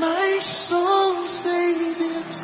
My soul says.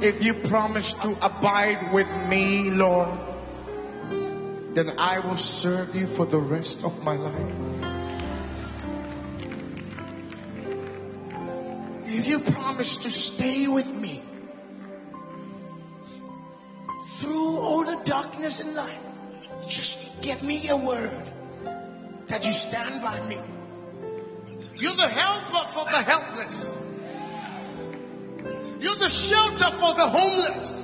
If you promise to abide with me, Lord, then I will serve you for the rest of my life. If you promise to stay with me through all the darkness in life, just give me a word that you stand by me. You're the helper for the helpless a shelter for the homeless.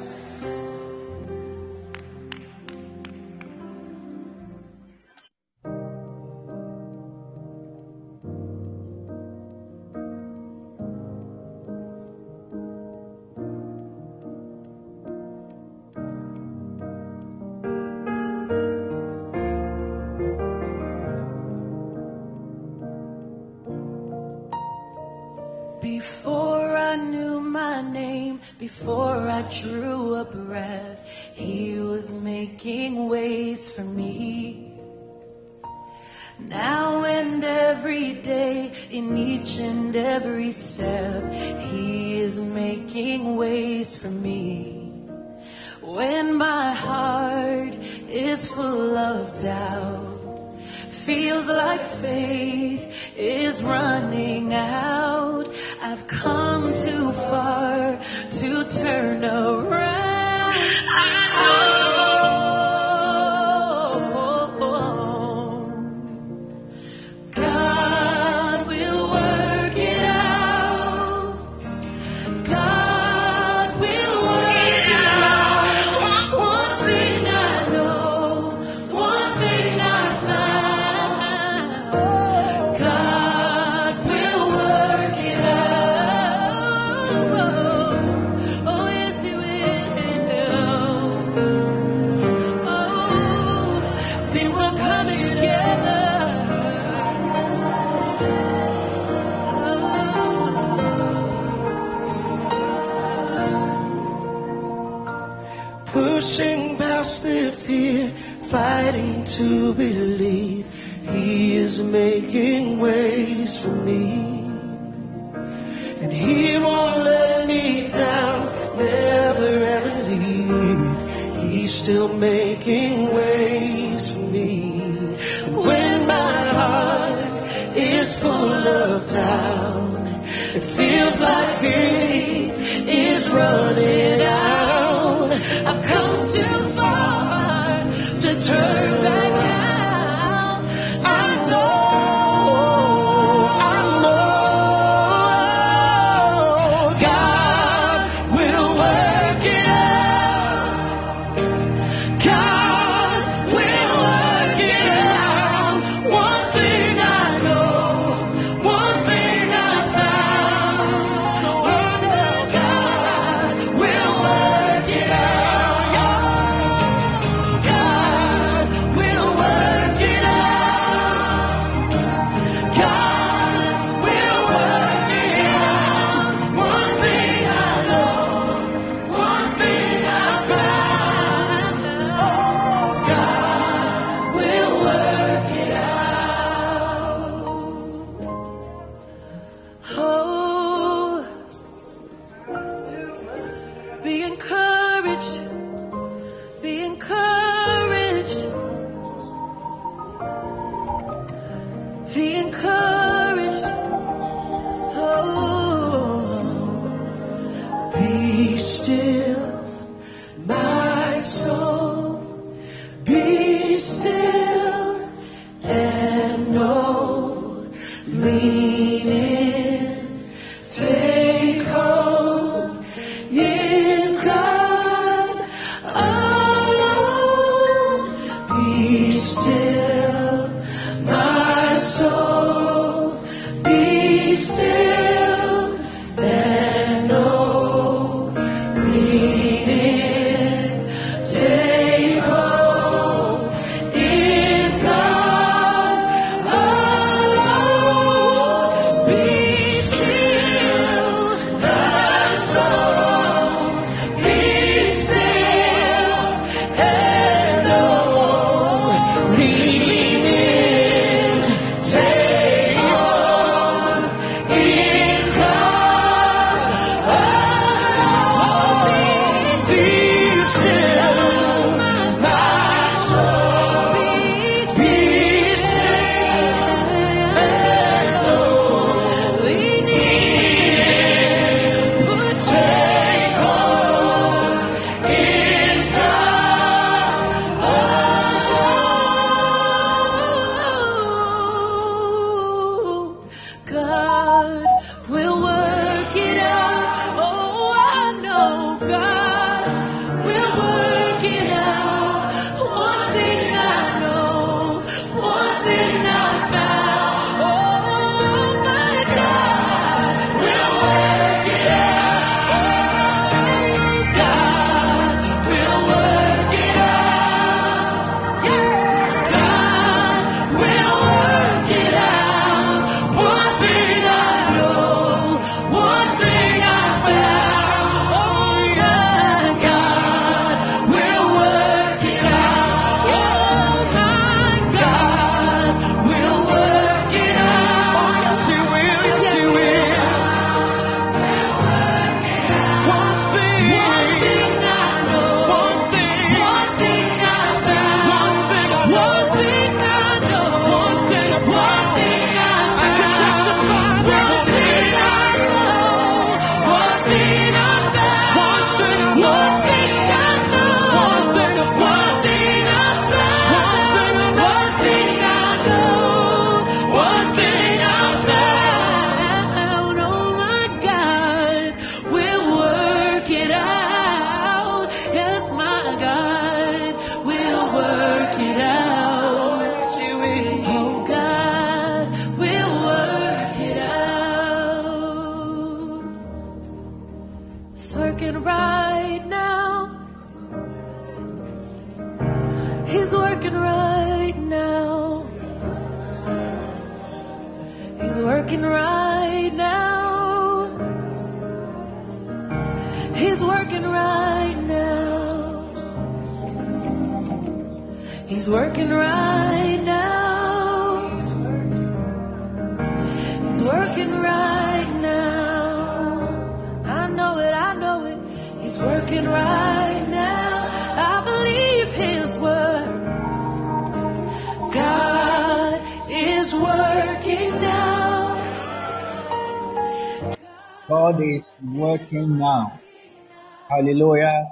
Hallelujah.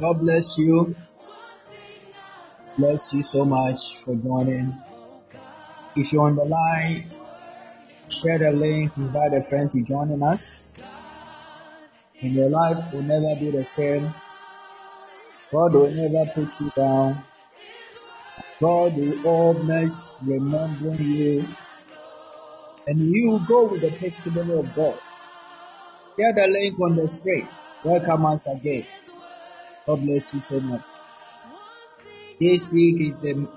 God bless you. Bless you so much for joining. If you're on the line, share the link, invite a friend to join us. And your life will never be the same. God will never put you down. God will always remember you. And you will go with the testimony of God. Share the link on the screen. Welcome once again. God bless you so much. This week is the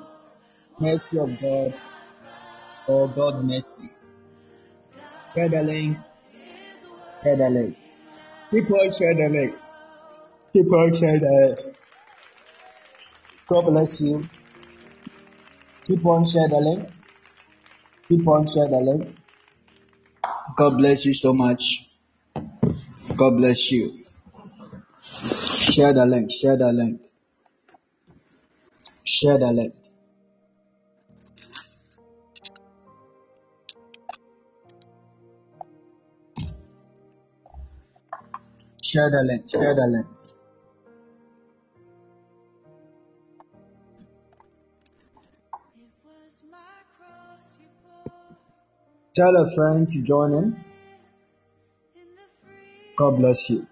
mercy of God or God mercy. Share the link. Share the link. Keep on share the link. Keep on share the link. God bless you. Keep on share the link. Keep on share the link. God bless you so much. God bless you. Share the link. Share the link. Share the link. Share the link. Share the link. Tell a friend to join in. God bless you.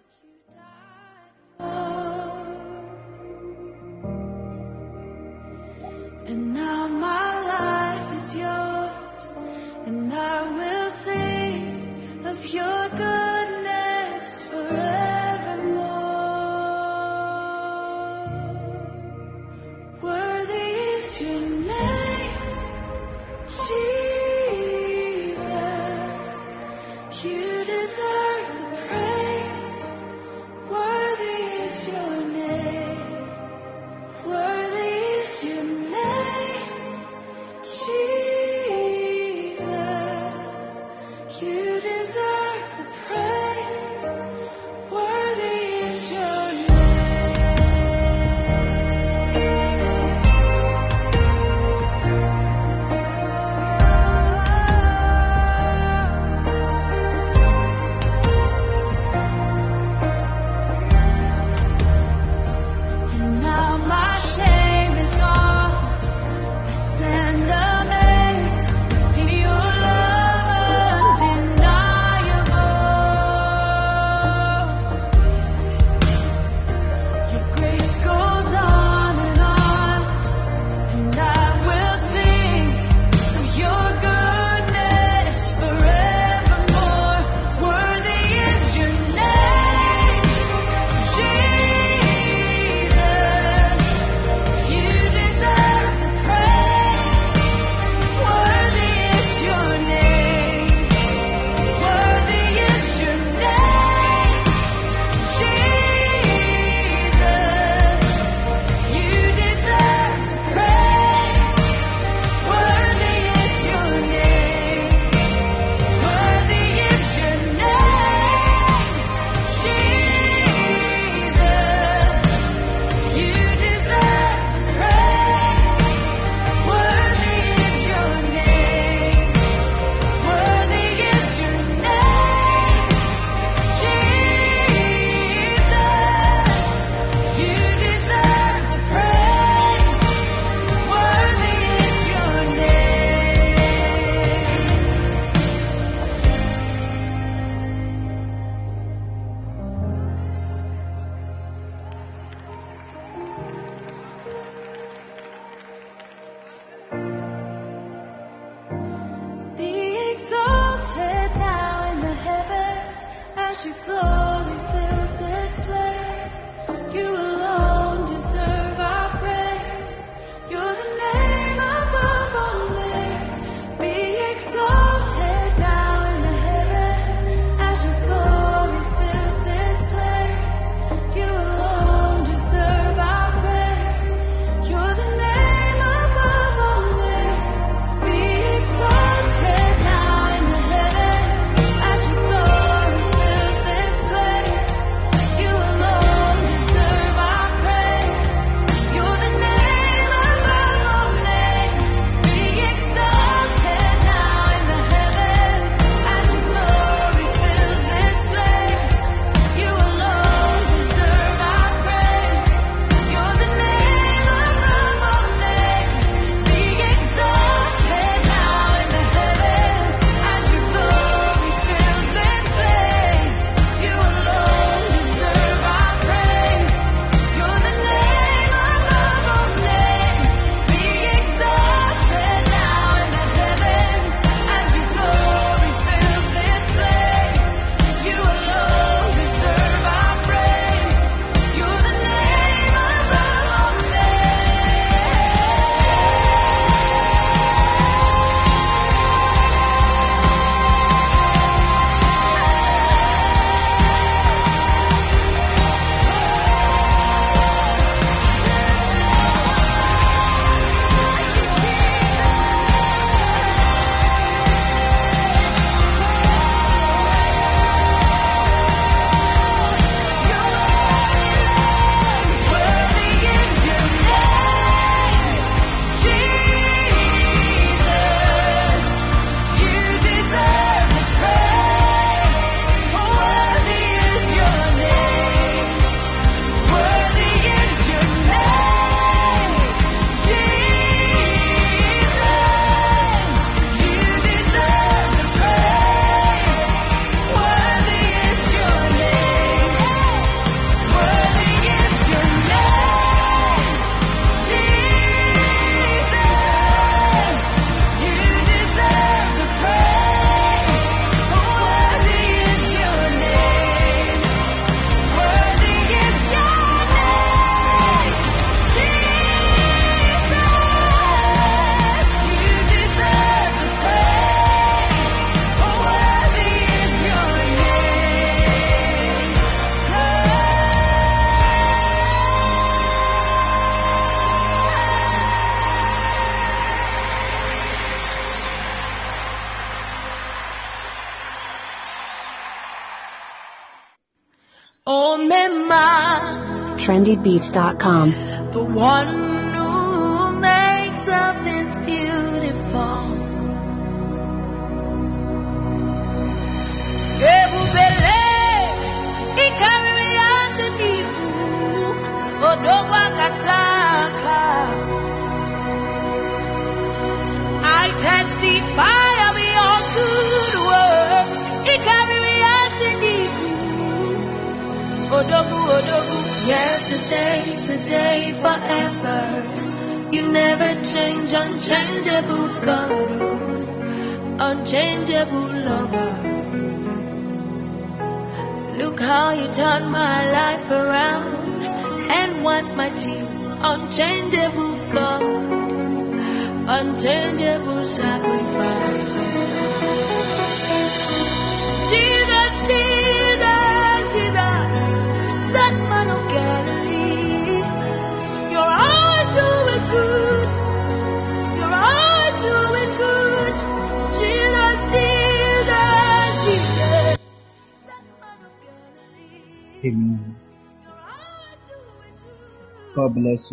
trendybeats.com. the one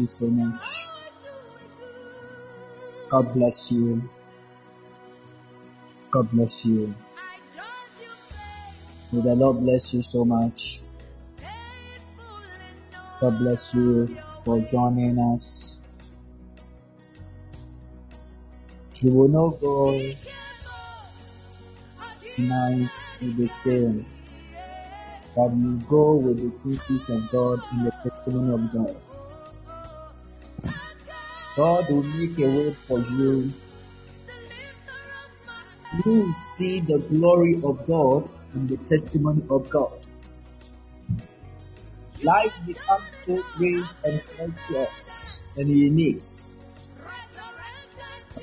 you so much. God bless you. God bless you. May the Lord bless you so much. God bless you for joining us. You will not go tonight with the same, but you go with the true peace of God and the testimony of God. God will make a way for you. You will see the glory of God and the testimony of God. Life becomes so great and precious and unique.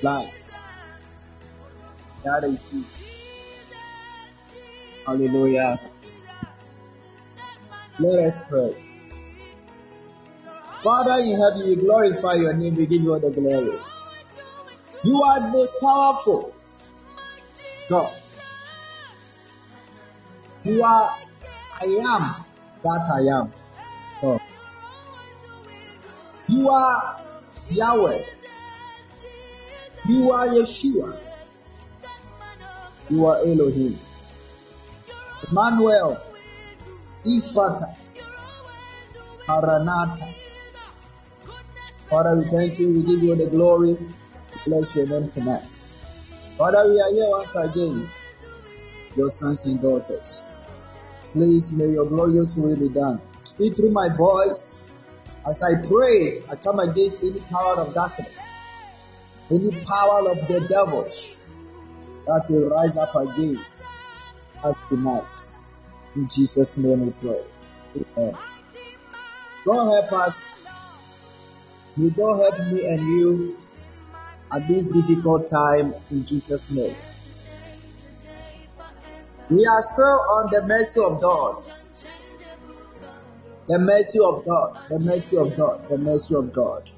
Lives. That is it. Hallelujah. Let us pray. Father in heaven, we glorify your name. We give you all the glory. You are the most powerful God. You are I am that I am. God. You are Yahweh. You are Yeshua. You are Elohim. Emmanuel. Ephphatha. Maranatha. Father, we thank you. We give you the glory. Bless your name tonight. Father, we are here once again. Your sons and daughters. Please, may your glorious will be done. Speak through my voice. As I pray, I come against any power of darkness, any power of the devils that will rise up against us tonight. In Jesus' name we pray. Amen. God help us. May God help me and you at this difficult time in Jesus' name. We are still on the mercy of God. The mercy of God. The mercy of God. The mercy of God.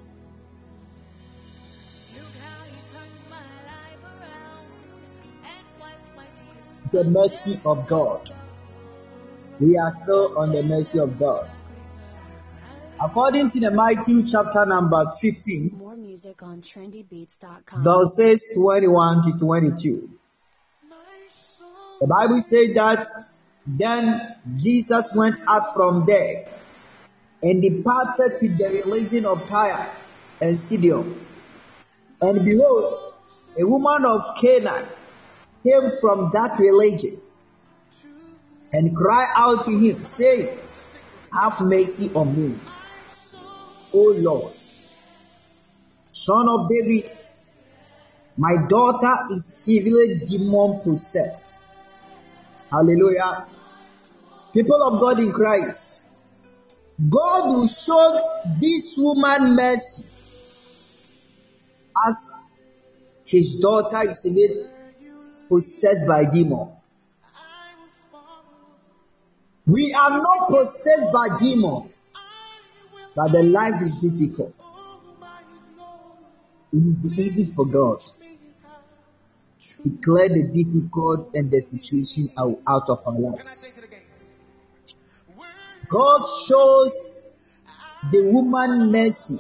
The mercy of God. We are still on the mercy of God. According to the Matthew chapter number 15, More music on trendybeats.com. verses 21 to 22. The Bible says that then Jesus went out from there and departed to the religion of Tyre and Sidon. And behold, a woman of Canaan came from that religion and cried out to him, saying, Have mercy on me, O Lord, son of David. My daughter is severely demon possessed. Hallelujah. People of God in Christ, God will show this woman mercy as his daughter is severely possessed by demon. We are not possessed by demon, but the life is difficult. It is easy for God to clear the difficult and the situation out, of our lives. God shows the woman mercy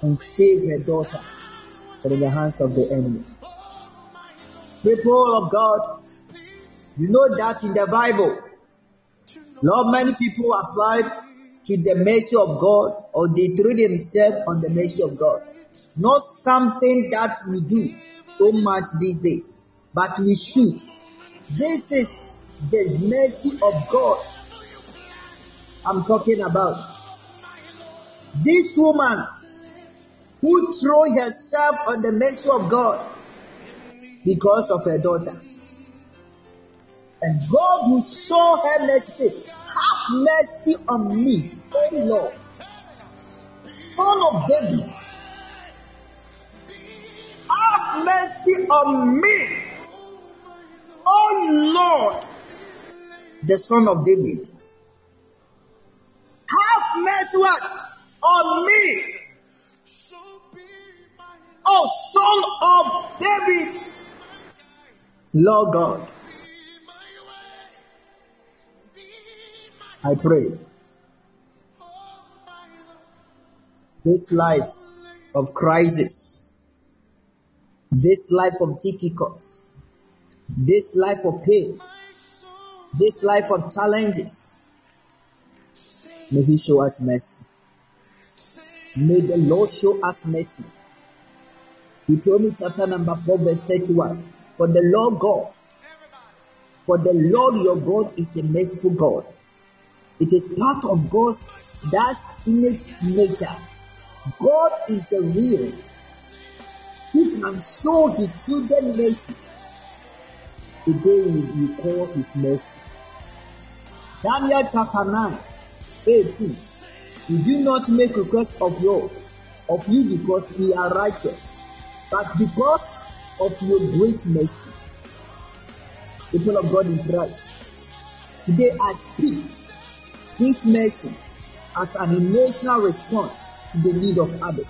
and save her daughter from the hands of the enemy. People of God, you know that in the Bible, not many people applied to the mercy of God or they threw themselves on the mercy of God. Not something that we do so much these days, but we should. This is the mercy of God I'm talking about. This woman who threw herself on the mercy of God because of her daughter. And God will show her mercy. Have mercy on me, O Lord, Son of David. Have mercy on me, O Lord, the Son of David. Have mercy what? On me, O Son of David. Lord God, I pray this life of crisis, this life of difficulties, this life of pain, this life of challenges, may He show us mercy. May the Lord show us mercy. Deuteronomy chapter number 4, verse 31. For the Lord God, for the Lord your God is a merciful God. It is part of God's that's innate nature. God is a real who can show his children mercy. Today we, we call his mercy. Daniel chapter 9, 18. We do not make request of you, of you because we are righteous, but because of your great mercy. People of God in Christ. Today I speak this mercy as an emotional response to the need of others.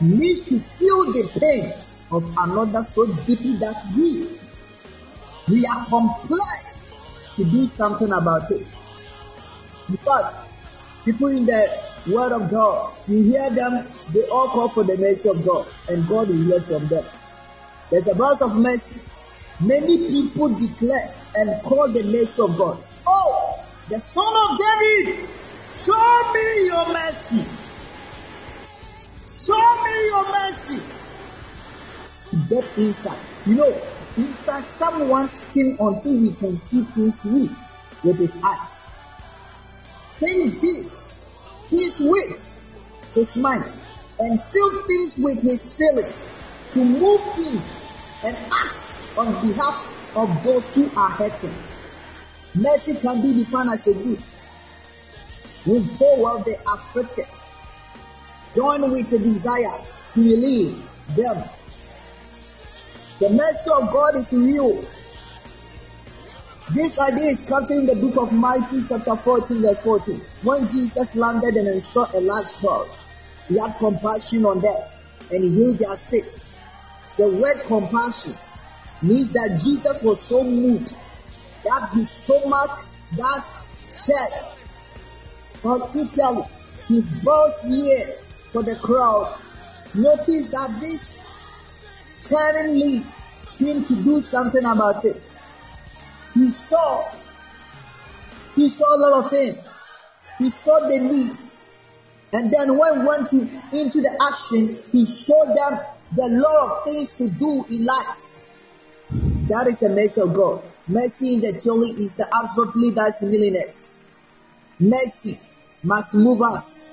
Needs to feel the pain of another so deeply that we we are compelled to do something about it. Fact, people in the Word of God, you hear them, they all call for the mercy of God, and God will hear from them. There's a verse of mercy. Many people declare and call the mercy of God. Oh, the Son of David, show me your mercy. Show me your mercy. Get inside. You know, inside someone's skin until we can see things with, his eyes. Think this, things with his mind, and feel things with his feelings to move in and act on behalf of those who are hurting. Mercy can be defined as a good. When forward the afflicted, join with the desire to relieve them. The mercy of God is real. This idea is captured in the book of Matthew chapter 14 verse 14. When Jesus landed and saw a large crowd, he had compassion on them and healed their sick. The word compassion means that Jesus was so moved that his stomach, that chest, on Italy, his boss here for the crowd. Notice that this turning lead him to do something about it. He saw, he saw a lot of things. He saw the need. And then when went to, into the action, he showed them the lot of things to do in life. That is a mercy of God. Mercy in the theory is the absolutely that's millionaires. Mercy must move us.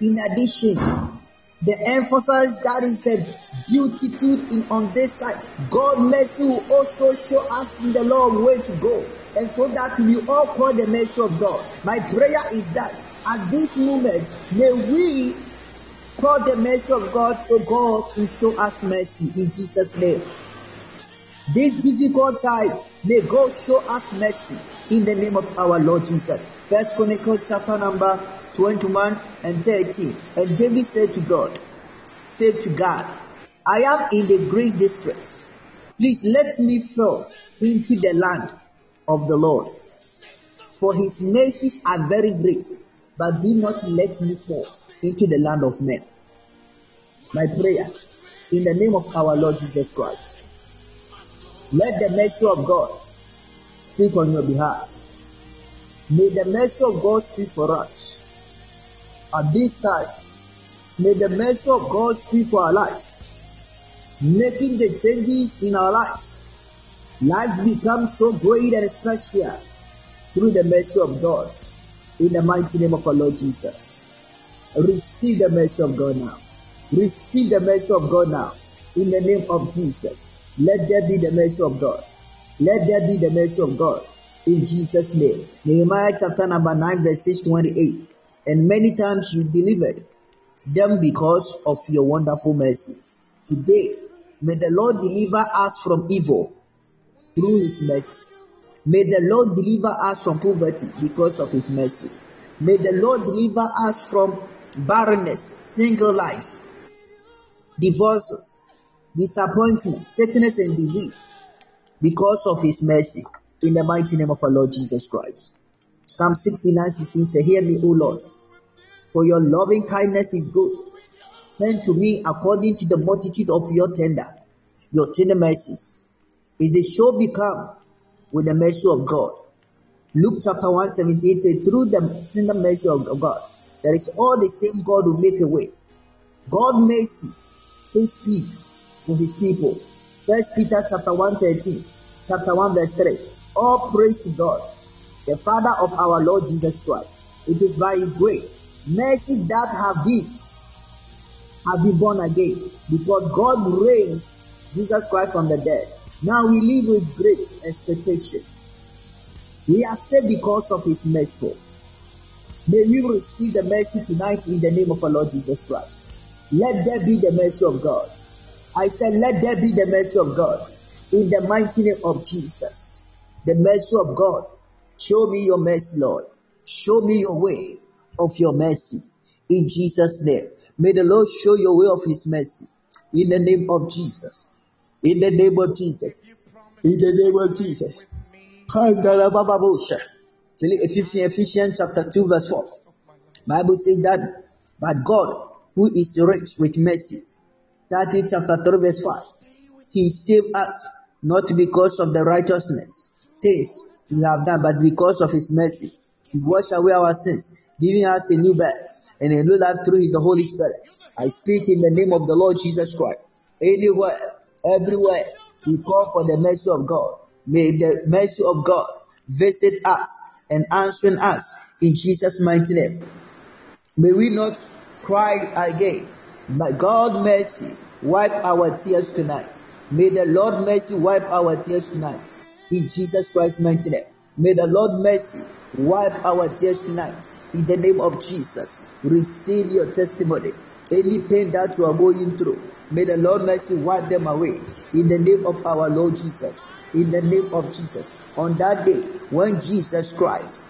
In addition, the emphasis that is the beautitude in on this side. God mercy will also show us in the Lord way to go. And so that we all call the mercy of God. My prayer is that at this moment, may we call the mercy of God so God will show us mercy in Jesus' name. This difficult time, may God show us mercy in the name of our Lord Jesus. First Chronicles chapter number 21 and 13. And David said to God, said to God, I am in the great distress. Please let me fall into the land of the Lord. For his mercies are very great, but do not let me fall into the land of men. My prayer, in the name of our Lord Jesus Christ, let the mercy of God speak on your behalf. May the mercy of God speak for us. At this time, may the mercy of God speak for our lives, making the changes in our lives. Life becomes so great and special through the mercy of God. In the mighty name of our Lord Jesus. Receive the mercy of God now. Receive the mercy of God now. In the name of Jesus. Let there be the mercy of God. Let there be the mercy of God. In Jesus' name. Nehemiah chapter number 9, verse 6 28. And many times you delivered them because of your wonderful mercy. Today, may the Lord deliver us from evil through his mercy. May the Lord deliver us from poverty because of his mercy. May the Lord deliver us from barrenness, single life, divorces, disappointment, sickness, and disease because of his mercy. In the mighty name of our Lord Jesus Christ. Psalm 69 16 says, Hear me, O Lord, for your loving kindness is good. Turn to me according to the multitude of your tender, your tender mercies. If they shall become with the mercy of God. Luke chapter 178 says, Through the tender mercy of God, there is all the same God who make a way. God mercies his speak to his people. First Peter chapter 1 13, chapter 1 verse 3. All praise to God, the Father of our Lord Jesus Christ. It is by his grace, mercy that have been have been born again because God raised Jesus Christ from the dead. Now we live with great expectation. We are saved because of his mercy. May we receive the mercy tonight in the name of our Lord Jesus Christ. Let there be the mercy of God. I said, let there be the mercy of God in the mighty name of Jesus. The mercy of God. Show me your mercy, Lord. Show me your way of your mercy in Jesus' name. May the Lord show your way of his mercy in the name of Jesus. In the name of Jesus. In the name of Jesus. Ephesians chapter 2 verse 4. Bible says that, but God, who is rich with mercy, Titus chapter 3 verse 5. He saved us not because of the righteousness things we have done, but because of His mercy. He washed away our sins, giving us a new birth and a new life through the Holy Spirit. I speak in the name of the Lord Jesus Christ. Anywhere, everywhere, we call for the mercy of God. May the mercy of God visit us and answering us in Jesus' mighty name. May we not cry again. But God mercy wipe our tears tonight. May the Lord mercy wipe our tears tonight. In Jesus Christ's mighty name. May the Lord mercy wipe our tears tonight. In the name of Jesus. Receive your testimony. Any pain that you are going through. May the Lord mercy wipe them away. In the name of our Lord Jesus. In the name of Jesus. On that day when Jesus Christ,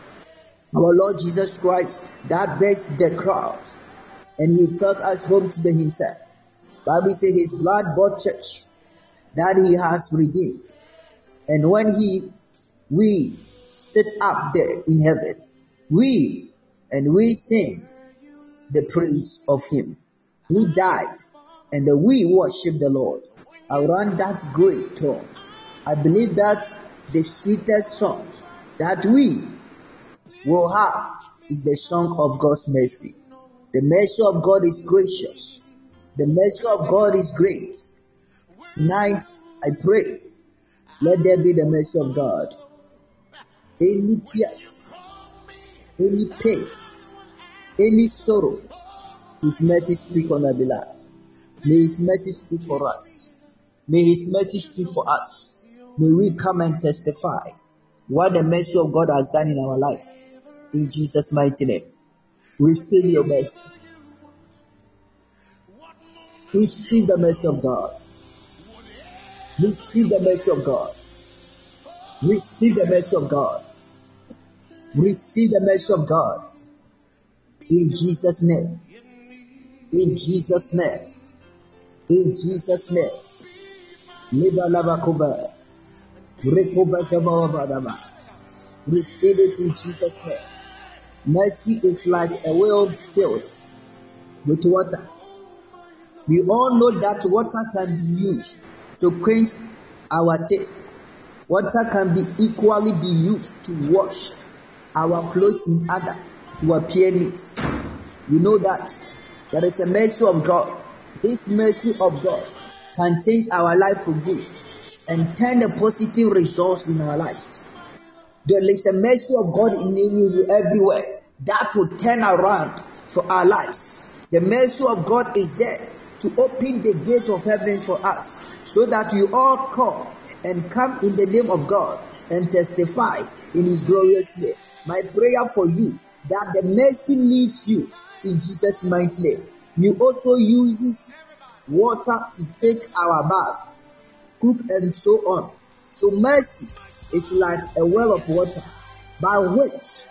our Lord Jesus Christ, that burst the crowd and he took us home to the himself. Bible says his blood bought church that he has redeemed. And when he we sit up there in heaven, we and we sing the praise of him who died and we worship the Lord around that great throne. I believe that the sweetest song that we will have is the song of God's mercy. The mercy of God is gracious. The mercy of God is great. Tonight, I pray, let there be the mercy of God. Any tears, any pain, any sorrow, His mercy speak on our behalf. May His mercy speak for us. May His mercy speak for us. May we come and testify what the mercy of God has done in our life. In Jesus' mighty name. Receive your mercy. Receive the mercy of God. Receive the mercy of God. Receive the mercy of God. Receive the mercy of God. In Jesus' name. In Jesus' name. In Jesus' name. Liba lava. Receive it in Jesus' name. Mercy is like a well filled with water. We all know that water can be used to quench our thirst. Water can be equally be used to wash our clothes in order to appear neat. We know that there is a mercy of God. This mercy of God can change our life for good and turn the positive results in our lives. There is a mercy of God in you everywhere that will turn around for our lives. The mercy of God is there to open the gate of heaven for us so that you all come and come in the name of God and testify in his glorious name. My prayer for you that the mercy leads you in Jesus' mighty name. You also uses water to take our bath, cook and so on. So mercy is like a well of water by which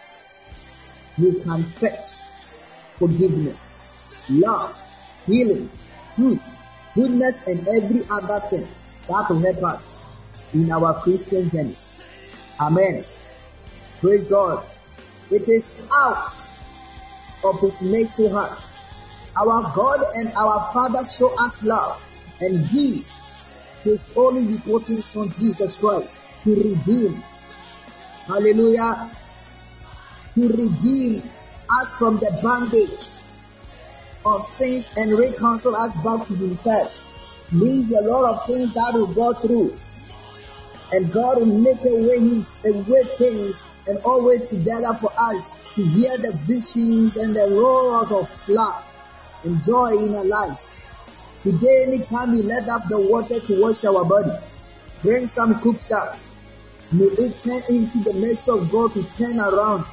you can fetch forgiveness, love, healing, truth, goodness, and every other thing that will help us in our Christian journey. Amen. Praise God. It is out of His mercy heart. Our God and our Father show us love and give His only begotten Son Jesus Christ to redeem. Hallelujah. To redeem us from the bondage of sins and reconcile us back to Himself. Means a lot of things that we go through. And God will make a way, a way things and always together for us to hear the visions and the roars of love and joy in our lives. Today, anytime we let up the water to wash our body, drink some cooks up, may it turn into the mercy of God to turn around,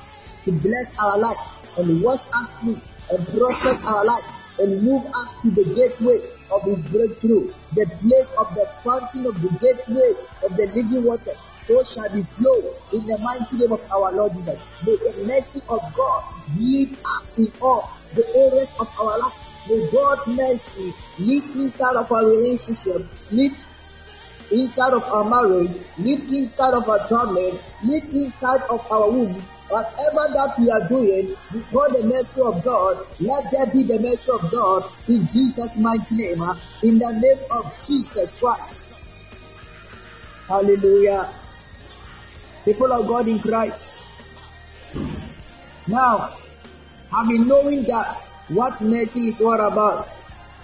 to bless our life and wash us clean and process our life and move us to the gateway of His breakthrough, the place of the fountain of the gateway of the living waters. So shall be flow in the mighty name of our Lord Jesus. May the mercy of God lead us in all the areas of our life. May God's mercy lead inside of our relationship, lead inside of our marriage, lead inside of our traveling, lead inside of our womb, Whatever that we are doing before the mercy of God, let there be the mercy of God in Jesus' mighty name, uh, in the name of Jesus Christ. Hallelujah. People of God in Christ. Now, having knowing that what mercy is all about,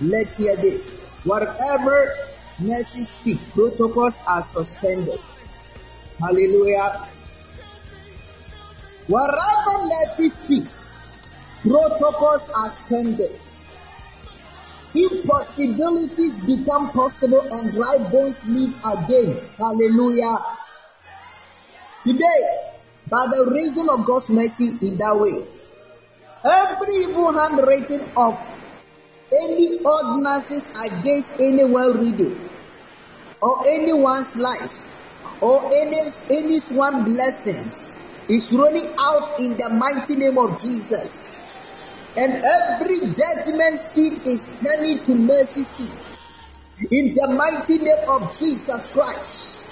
let's hear this. Whatever mercy speak, protocols are suspended. Hallelujah. Wherever mercy speaks, protocols are suspended. Impossibilities become possible and dry bones live again. Hallelujah. Today, by the reason of God's mercy in that way, every evil handwriting of any ordinances against anyone reading or anyone's life or any anyone's blessings is running out in the mighty name of Jesus. And every judgment seat is turning to mercy seat. In the mighty name of Jesus Christ.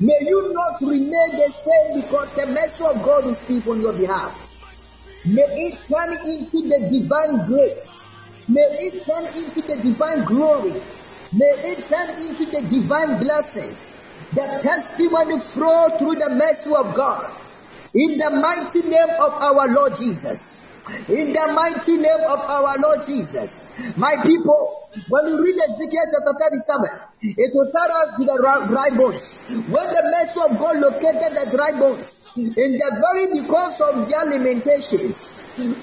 May you not remain the same because the mercy of God will speak on your behalf. May it turn into the divine grace. May it turn into the divine glory. May it turn into the divine blessings. The testimony flow through the mercy of God. In the mighty name of our Lord Jesus. In the mighty name of our Lord Jesus. My people, when you read Ezekiel chapter 37, it will tell us to the dry bones. When the mercy of God located the dry bones, in the very because of their limitations,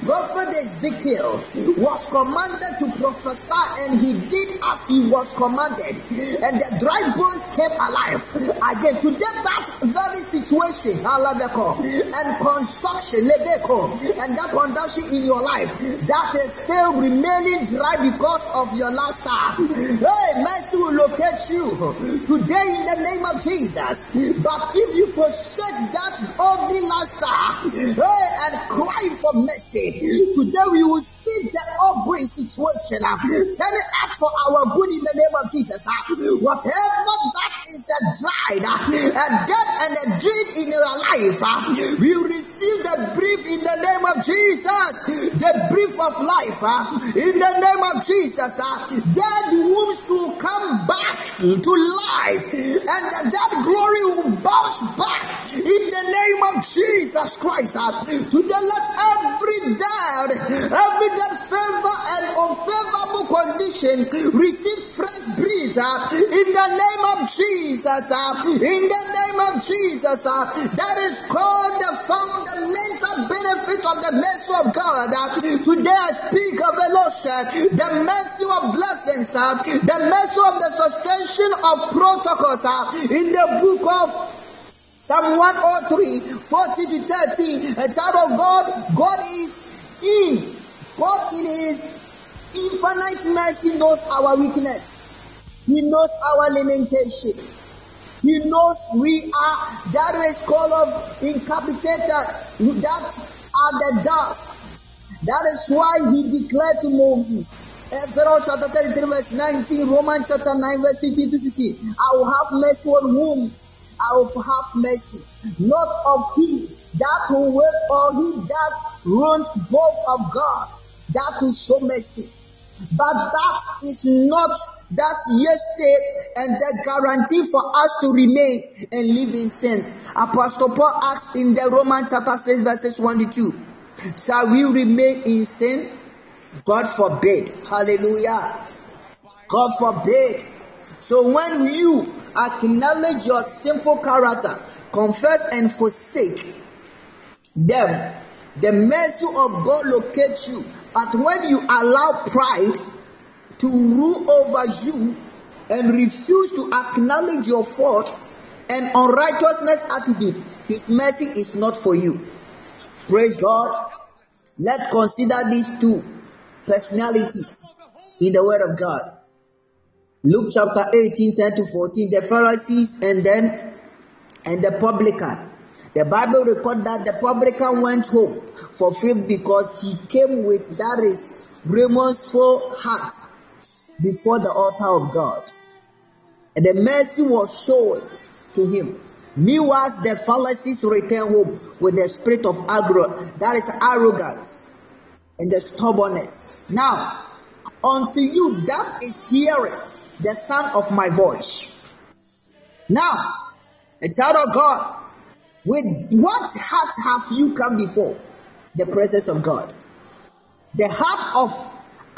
Prophet Ezekiel. Was commanded to prophesy and he did as he was commanded. And the dry bones came alive. Again to get that very situation and construction and that condition in your life that is still remaining dry because of your lifestyle hey mercy will locate you today in the name of Jesus. But if you forsake that ugly lifestyle hey and cry for mercy Today we will see the Aubrey situation, turn it out for our good in the name of Jesus. Whatever that is a dried, a dead and a dread in your life, we receive the brief in the name of Jesus. The brief of life uh, in the name of Jesus. uh. Dead wombs will come back to life, and dead glory will bounce back in the name of Jesus Christ. uh. Today, let every dead, every dead favor and unfavorable condition receive fresh breath uh, in the name of Jesus. uh, in the name of Jesus, uh, that is called the fundamental benefit of the mercy of God. uh. today, I speak of the Lord, the mercy of blessings, uh, the mercy of the suspension of protocols uh, in the book of Psalm 103, 40 to 13. A child of God, God is in. God in His infinite mercy knows our weakness. He knows our limitation. He knows we are that is called of incapacitated. That are the dust. That is why He declared to Moses. Exodus chapter 33 verse 19, Romans chapter 9 verse 15 to 16. I will have mercy on whom I will have mercy, not of he that who waits or he that runs both of God, that will show mercy. But that is not that's yesterday and the guarantee for us to remain and live in sin. Apostle Paul asks in the Romans chapter 6 verses 1 to 2. Shall we remain in sin? God forbid. Hallelujah. God forbid. So when you acknowledge your sinful character, confess and forsake them, the mercy of God locates you. But when you allow pride to rule over you and refuse to acknowledge your fault and unrighteousness attitude, His mercy is not for you. Praise God. Let's consider these two personalities in the Word of God. Luke chapter 18, 10 to 14, the Pharisees and then and the publican. The Bible records that the publican went home fulfilled because he came with that is remorseful heart before the altar of God. And the mercy was shown to him. Meanwhile, the Pharisees returned home with the spirit of aggro, that is arrogance and the stubbornness. Now, unto you that is hearing the sound of my voice. Now, a child of God, with what heart have you come before the presence of God? The heart of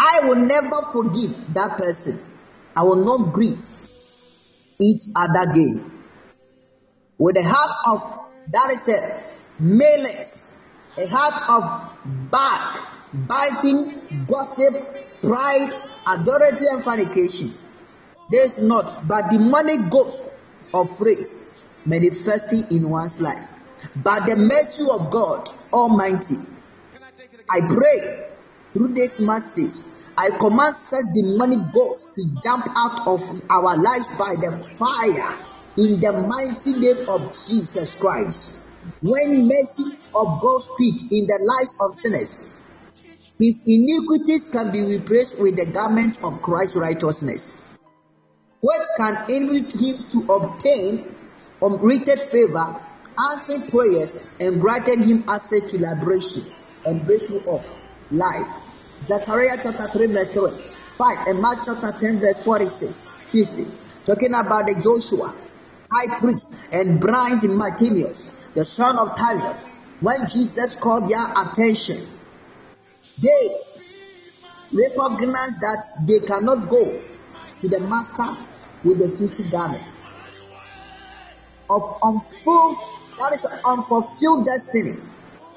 I will never forgive that person. I will not greet each other again. With a heart of that is a malice, a heart of back, biting, gossip, pride, adultery, and fornication. There is not but the demonic ghost of race manifesting in one's life. But the mercy of God Almighty, I pray through this message, I command such demonic ghosts to jump out of our lives by the fire in the mighty name of Jesus Christ. When mercy of God speak in the life of sinners, his iniquities can be replaced with the garment of Christ's righteousness, What can enable him to obtain unmerited favor, answering prayers, and granted him access to liberation and breaking of life. Zechariah chapter 3 verse 3, 5, and Mark chapter 10 verse 46, 50. Talking about the Joshua, high priest, and blind Bartimaeus, the son of Talius. When Jesus called their attention, they recognize that they cannot go to the master with the filthy garments of unfulfilled, that is unfulfilled destiny.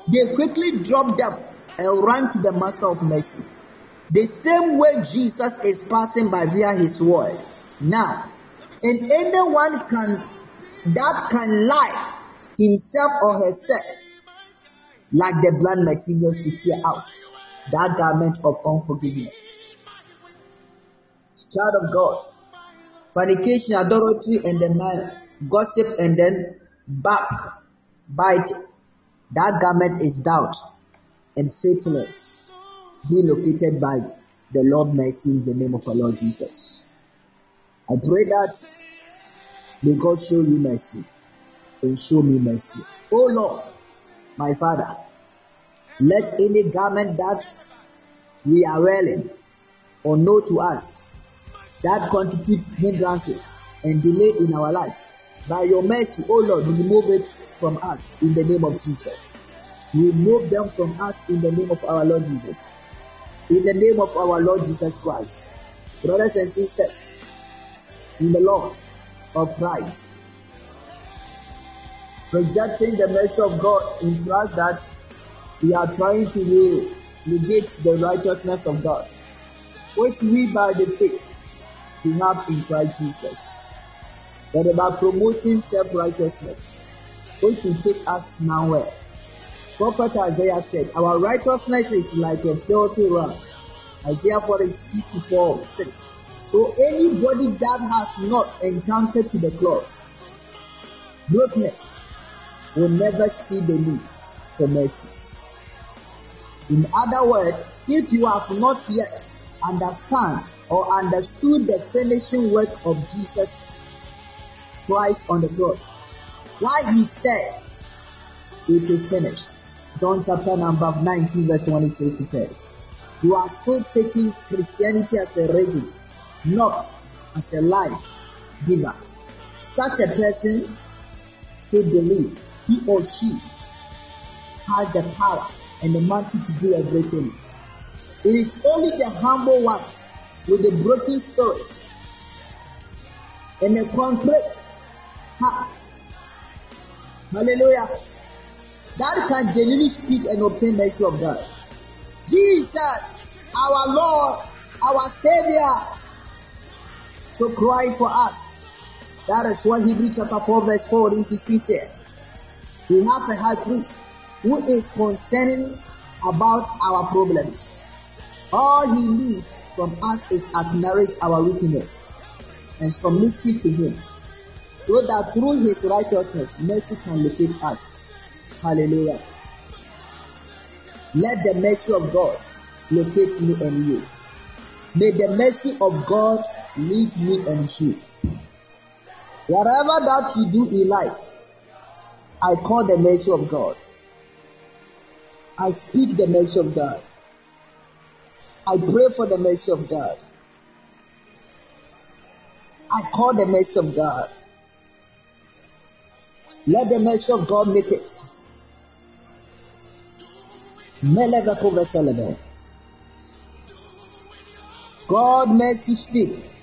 They quickly drop them and run to the master of mercy. The same way Jesus is passing by via his word. Now, and anyone can that can lie himself or herself like the blood materials to tear out that garment of unforgiveness. Child of God, fornication, adultery, and then malice, gossip, and then back bite. That garment is doubt and faithfulness. be located by the Lord mercy in the name of our Lord Jesus. I pray that may God show you mercy and show me mercy. Oh Lord, my Father, let any garment that we are wearing or know to us that constitute hindrances and delay in our life, by your mercy, oh Lord, remove it from us in the name of Jesus. Remove them from us in the name of our Lord Jesus. In the name of our Lord Jesus Christ. Brothers and sisters, in the Lord of Christ, rejecting the mercy of God implies that we are trying to negate the righteousness of God, which we by the faith we have in Christ Jesus. But about promoting self-righteousness, which will take us nowhere. Prophet Isaiah said, Our righteousness is like a filthy rag. Isaiah 40, 64, 6. So anybody that has not encountered to the cross, brokenness, will never see the need for mercy. In other words, if you have not yet understand or understood the finishing work of Jesus Christ on the cross, why he said, it is finished. John chapter number 19 verse 26 to 30. You are still taking Christianity as a religion, not as a life giver. Such a person still believe he or she has the power and the mighty to do everything. It is only the humble one with a broken spirit and a contrite heart. Hallelujah. That can genuinely speak and obtain mercy of God. Jesus, our Lord, our Savior, to cry for us. That is what Hebrews chapter 4 verse 14 16 said. We have a high priest who is concerned about our problems. All he needs from us is acknowledge our weakness and submissive to him, so that through his righteousness mercy can locate us. Hallelujah. Let the mercy of God locate me and you. May the mercy of God lead me and you. Whatever that you do in life, I call the mercy of God. I speak the mercy of God. I pray for the mercy of God. I call the mercy of God. Let the mercy of God make it. God mercy speaks.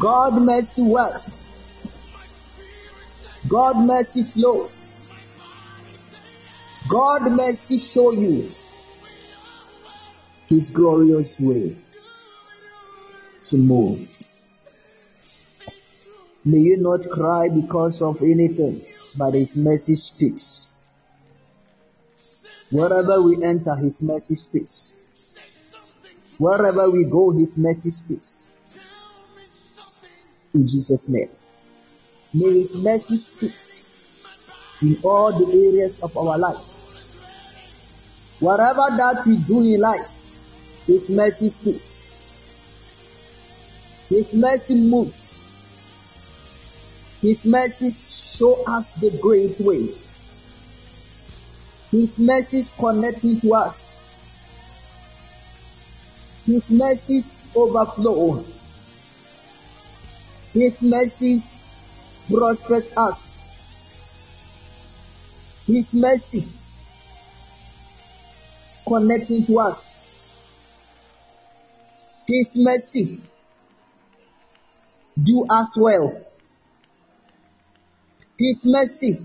God mercy works. God mercy flows. God mercy show you his glorious way to move. May you not cry because of anything, but his mercy speaks. Wherever we enter, his mercy speaks. Wherever we go, his mercy speaks. In Jesus' name. May his mercy speak in all the areas of our lives. Whatever that we do in life, his mercy speaks. His mercy moves. His mercy show us the great way. His mercies connecting to us. His mercies overflow. His mercies prospers us. His mercy connecting to us. His mercy do us well. His mercy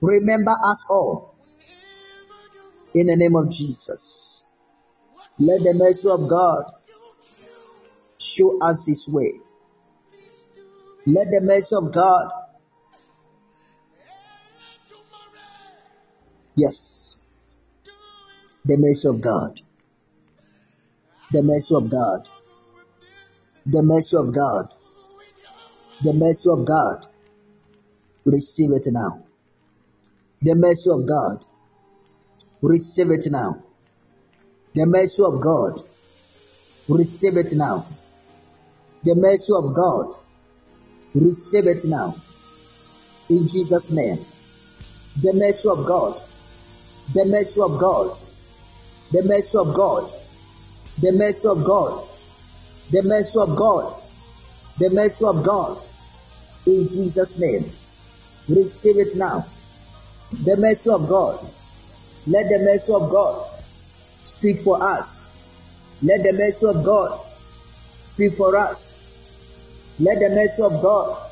remember us all. In the name of Jesus. Let the mercy of God show us His way. Let the mercy of God, yes, the mercy of God, the mercy of God, the mercy of God, the mercy of God, receive it now. The mercy of God, Receive it now. The mercy of God. Receive it now. The mercy of God. Receive it now. In Jesus' name. The mercy of God. The mercy of God. The mercy of God. The mercy of God. The mercy of God. The mercy of God. In Jesus' name. Receive it now. The mercy of God. Let the mercy of God speak for us. Let the mercy of God speak for us. Let the mercy of God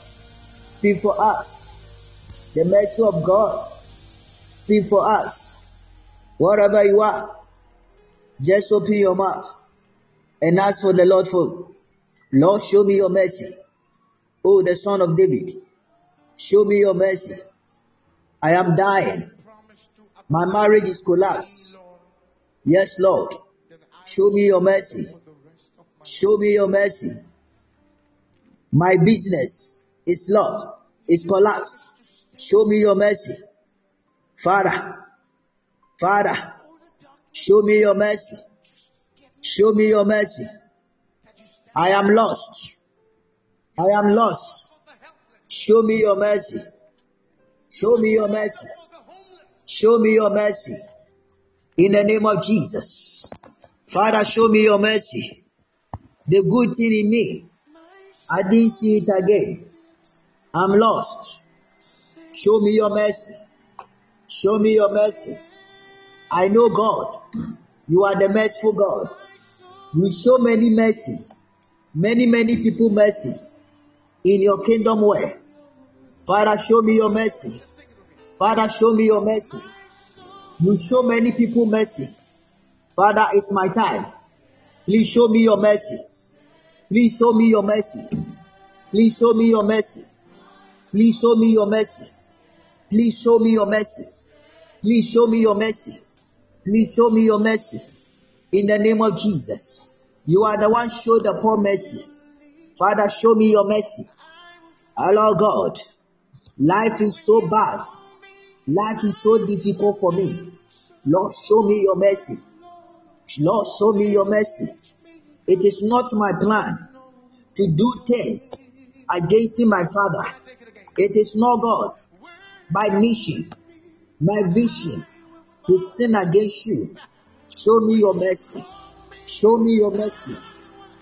speak for us. The mercy of God speak for us. Wherever you are, just open your mouth and ask for the Lord for. Lord, show me your mercy. Oh, the son of David, show me your mercy. I am dying. My marriage is collapsed. Yes, Lord. Show me your mercy. Show me your mercy. My business is lost, is collapsed. Show me your mercy. Father, Father, show me your mercy. Show me your mercy. I am lost. I am lost. Show me your mercy. Show me your mercy. Show me your mercy. In the name of Jesus. Father, show me your mercy. The good thing in me. I didn't see it again. I'm lost. Show me your mercy. Show me your mercy. I know God. You are the merciful God. You show many mercy. Many, many people mercy in your kingdom way. Father, show me your mercy. Father, show me your mercy. You show many people mercy. Father, it's my time. Please show me your mercy. Please show me your mercy. Please show me your mercy. Please show me your mercy. Please show me your mercy. Please show me your mercy. Please show me your mercy. In the name of Jesus. You are the one show the poor mercy. Father, show me your mercy. Hello God. Life is so bad. Life is so difficult for me. Lord, show me your mercy. Lord, show me your mercy. It is not my plan to do things against my father. It is not God. My mission, my vision to sin against you. Show me your mercy. Show me your mercy.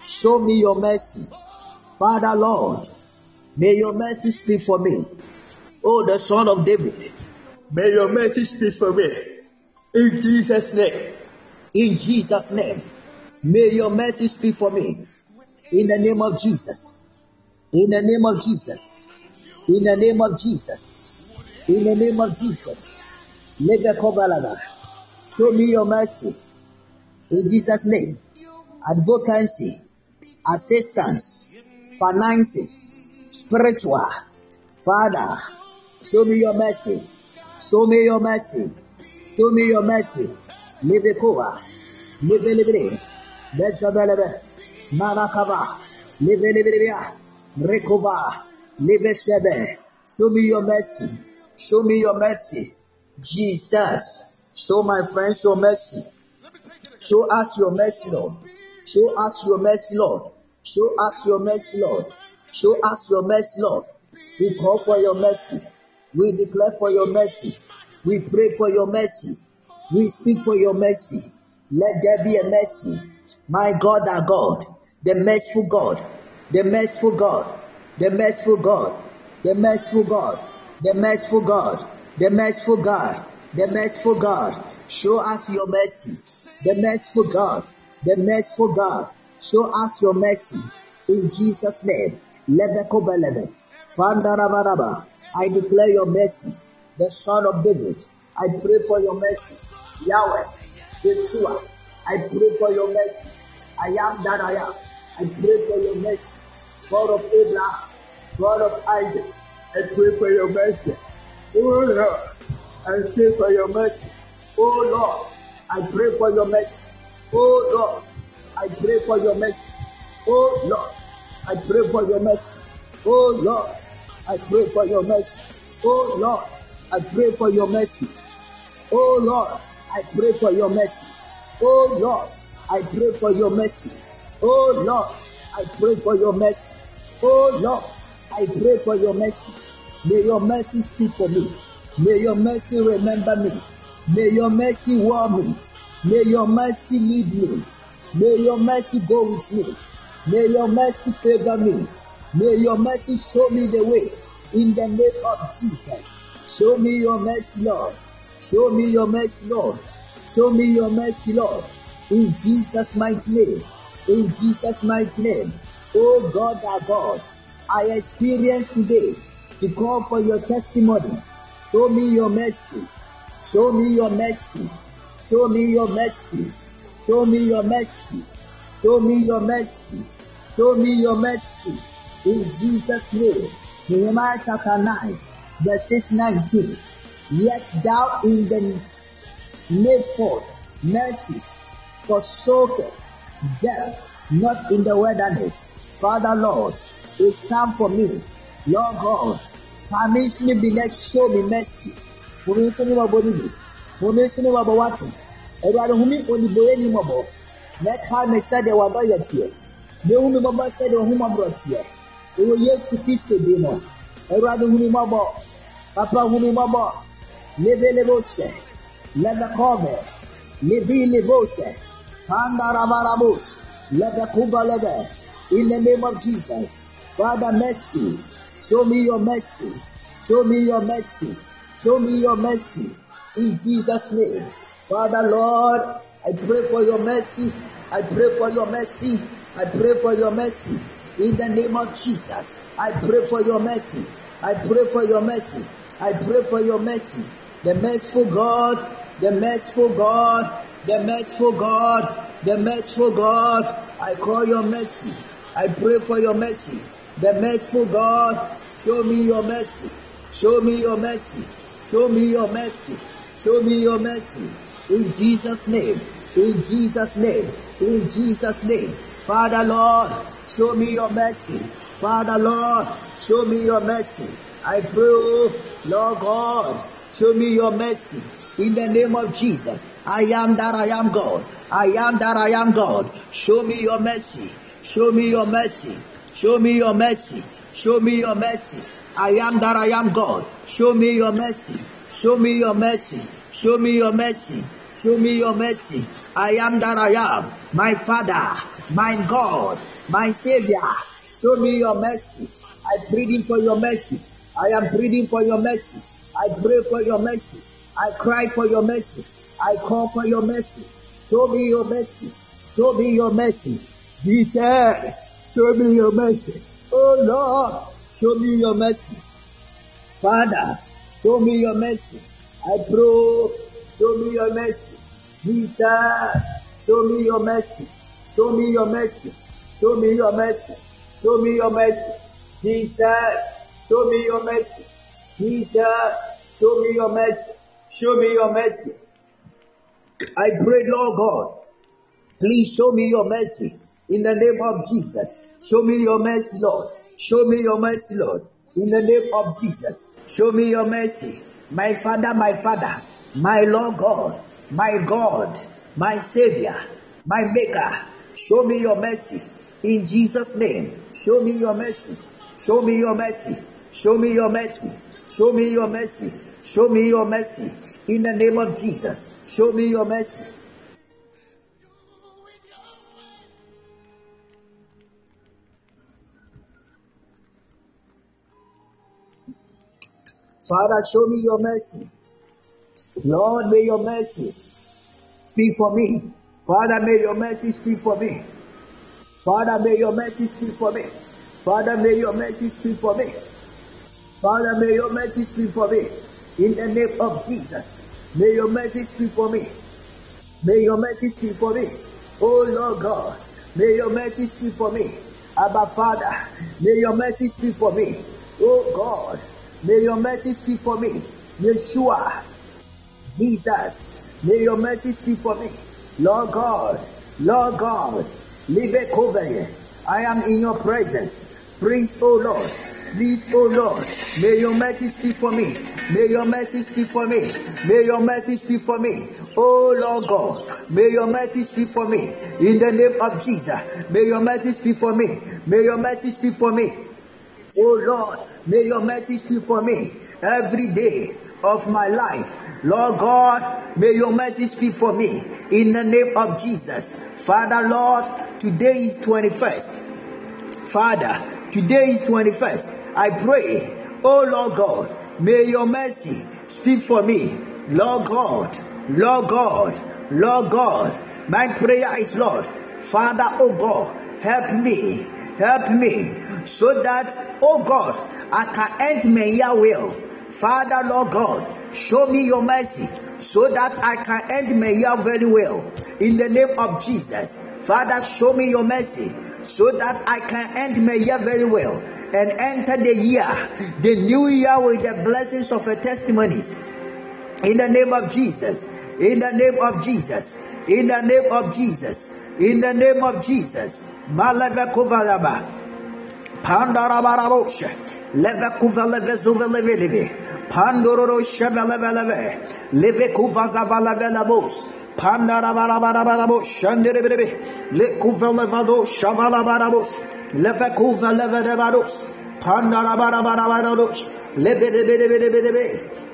Show me your mercy. Father Lord, may your mercy speak for me. Oh, the son of David, may your mercy speak for me. In Jesus' name. In Jesus' name. May your mercy speak for me. In the name of Jesus. In the name of Jesus. In the name of Jesus. In the name of Jesus. Show me your mercy. In Jesus' name. Advocacy, assistance, finances, spiritual. Father, show me your mercy. Show me your mercy. Show me your mercy. Libekoa. Libe libre. Beshabelebe. Manakaba. Libe libria. Rekova. Libe shebe. Show me your mercy. Show me your mercy. Jesus. Show my friends your mercy. Show us your mercy, Lord. Show us your mercy, Lord. Show us your mercy, Lord. Show us your mercy, Lord. We call for your mercy. We declare for your mercy. We pray for your mercy. We speak for your mercy. Let there be a mercy. My God, our God, the merciful God, the merciful God, the merciful God, the merciful God, the merciful God, the merciful God, the merciful God. Show us your mercy. The merciful God, the merciful God. Show us your mercy. In Jesus' name. Lebeko belebe. I declare your mercy. The son of David. I pray for your mercy. Yahweh. Yeshua. I pray for your mercy. I am that I am. I pray for your mercy. God of Abraham. God of Isaac. I pray for your mercy. Oh Lord. I pray for your mercy. Oh Lord. I pray for your mercy. Oh Lord. I pray for your mercy. Oh Lord. I pray for your mercy. Oh Lord. I pray for your mercy. Oh Lord. I pray for your mercy. Oh Lord. I pray for your mercy. Oh Lord, I pray for your mercy. Oh Lord, I pray for your mercy. Oh Lord, I pray for your mercy. May your mercy speak for me. May your mercy remember me. May your mercy warm me. May your mercy lead me. May your mercy go with me. May your mercy favor me. May your mercy show me the way. In the name of Jesus. Show me your mercy, Lord. Show me your mercy, Lord. Show me your mercy, Lord. In Jesus' mighty name. In Jesus' mighty name. Oh God, our God, I experience today to call for your testimony. Show me your mercy. Show me your mercy. Show me your mercy. Show me your mercy. Show me your mercy. Show me your mercy. In Jesus' name. Nehemiah chapter 9, verse 19. Yet thou in the made forth mercies forsook death, not in the wilderness. Father Lord, it's time for me. Lord God, permit me be next show me mercy. Humi nso ne wabɔ ne bi. Humi nso ne wabɔ wate. Awurade humi oniboye ni mɔbɔ. Mɛka me sɛdeɛ wadɔ yɛ teɛ. Mehu me mɔbɔ sɛdeɛ ohun Ɛwɔ Yesu Kristo din mu. Awurade hu me mɔbɔ. Papa hu me mɔbɔ. Lebe lebo hyɛ. Lebe kɔɔbɛ. Lebi lebo hyɛ. Pandarabarabos. Lebe kuba lebe. In the name of Jesus. Father mercy. Show me your mercy. Show me your mercy. Show me your mercy. In Jesus' name. Father Lord, I pray for your mercy. I pray for your mercy. I pray for your mercy. In the name of Jesus. I pray for your mercy. I pray for your mercy. I pray for your mercy. The merciful God, the merciful God, the merciful God, the merciful God. I call your mercy. I pray for your mercy. The merciful God, show me your mercy. Show me your mercy. Show me your mercy. Show me your mercy. In Jesus' name. In Jesus' name. In Jesus' name. Father Lord, show me your mercy. Father Lord, show me your mercy. I pray, oh, Lord God, show me your mercy. In the name of Jesus, I am that I am God. I am that I am God. Show me your mercy. Show me your mercy. Show me your mercy. Show me your mercy. I am that I am God. Show me your mercy. Show me your mercy. Show me your mercy. Show me your mercy. I am that I am. My Father, my God, my Savior. Show me your mercy. I pleading for your mercy. I am pleading for your mercy. I pray for your mercy. I cry for your mercy. I call for your mercy. Show me your mercy. Show me your mercy. Jesus, show me your mercy. Oh Lord, show me your mercy. Father, show me your mercy. I pray, show me your mercy. Jesus, show me your mercy. Show me your mercy. Show me your mercy. Show me your mercy. Jesus, show me your mercy. Jesus, show me your mercy. Show me your mercy. I pray, Lord God, please show me your mercy in the name of Jesus. Show me your mercy, Lord. Show me your mercy, Lord. In the name of Jesus. Show me your mercy. My Father, my Father, my Lord God, my God, my Savior, my Maker. Show me your mercy. In Jesus' name. Show me your mercy. Show me your mercy. Show me your mercy. Show me your mercy. Show me your mercy. In the name of Jesus. Show me your mercy. Father, show me your mercy. Lord, may your mercy speak for me. Father, may your mercy speak for me. Father, may your mercy speak for me. Father, may your mercy speak for me. Father, may your mercy speak for me. In the name of Jesus. May your mercy speak for me. May your mercy speak for me. Oh Lord God, may your mercy speak for me. Abba Father, may your mercy speak for me. Oh God, may your mercy speak for me. Yeshua, Jesus, may your mercy speak for me. Lord God, Lord God, live over here. I am in your presence. Please, oh Lord, please, oh Lord, may your mercy speak for me. May your mercy speak for me. May your mercy speak for me. Oh Lord God, may your mercy speak for me. In the name of Jesus, may your mercy speak for me. May your mercy speak for me. Oh Lord, may your mercy speak for me every day of my life. Lord God, may your mercy speak for me in the name of Jesus. Father, Lord, today is 21st. Father, today is 21st. I pray, oh Lord God, may your mercy speak for me. Lord God, Lord God, Lord God, my prayer is, Lord, Father, oh God, help me, help me, so that, oh God, I can end my well. Father, Lord God, show me your mercy so that I can end my year very well. In the name of Jesus, Father, show me your mercy so that I can end my year very well and enter the year, the new year with the blessings of the testimonies. In the name of Jesus, in the name of Jesus, in the name of Jesus, in the name of Jesus. Malavekovalaba. Pandarabarabosha. Levekuvelevezuveleveleve. Pandororo shebeleveleve. Levekuvazavalavelabos. Pandarabarabarabarabosh. Shanderebelebe. Lekuvelevado shavalabarabos. Levekuvelevedevados. Pandarabarabarabarados. Lebedebedebedebedebe.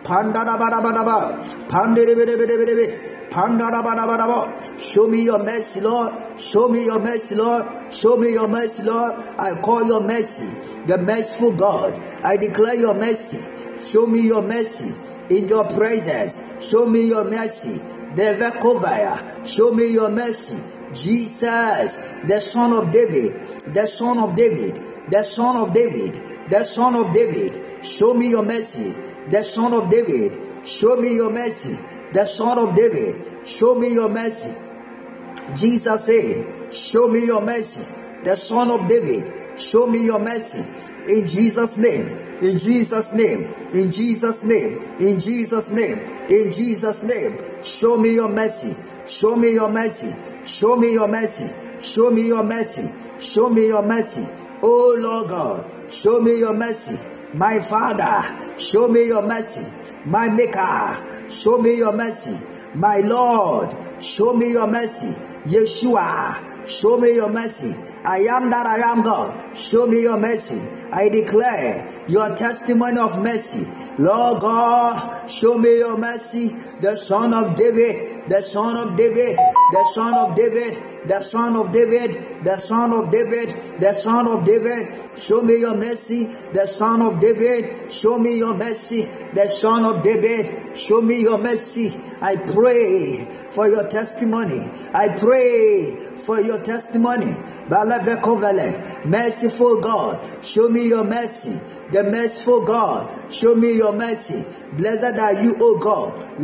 Pandarabarabarabar. Panderebedebedebedebe. Pandarabarabarabar. Show me your mercy, Lord. Show me your mercy, Lord. Show me your mercy, Lord. I call your mercy, the merciful God. I declare your mercy. Show me your mercy in your presence. Show me your mercy. The Vekovaya. Show me your mercy. Jesus, the son of David, the son of David, the son of David, the son of David. Show me your mercy. The son of David. Show me your mercy. The son of David. Show me your mercy. Jesus said, Show me your mercy. The son of David, show me your mercy. In Jesus' name, in Jesus' name, in Jesus' name, in Jesus' name, in Jesus' name, show me your mercy. Show me your mercy. Show me your mercy. Show me your mercy. Show me your mercy. Oh Lord God, show me your mercy. My Father, show me your mercy. My Maker, show me your mercy. My Lord, show me your mercy. Yeshua, show me your mercy. I am that I am God. Show me your mercy. I declare your testimony of mercy. Lord God, show me your mercy. The son of David, the son of David, the son of David, the son of David, the son of David, the son of David. Show me your mercy, the son of David. Show me your mercy, the son of David. Show me your mercy. I pray for your testimony. I pray for your testimony. Merciful God, show me your mercy. The merciful God, show me your mercy. Blessed are you, O God.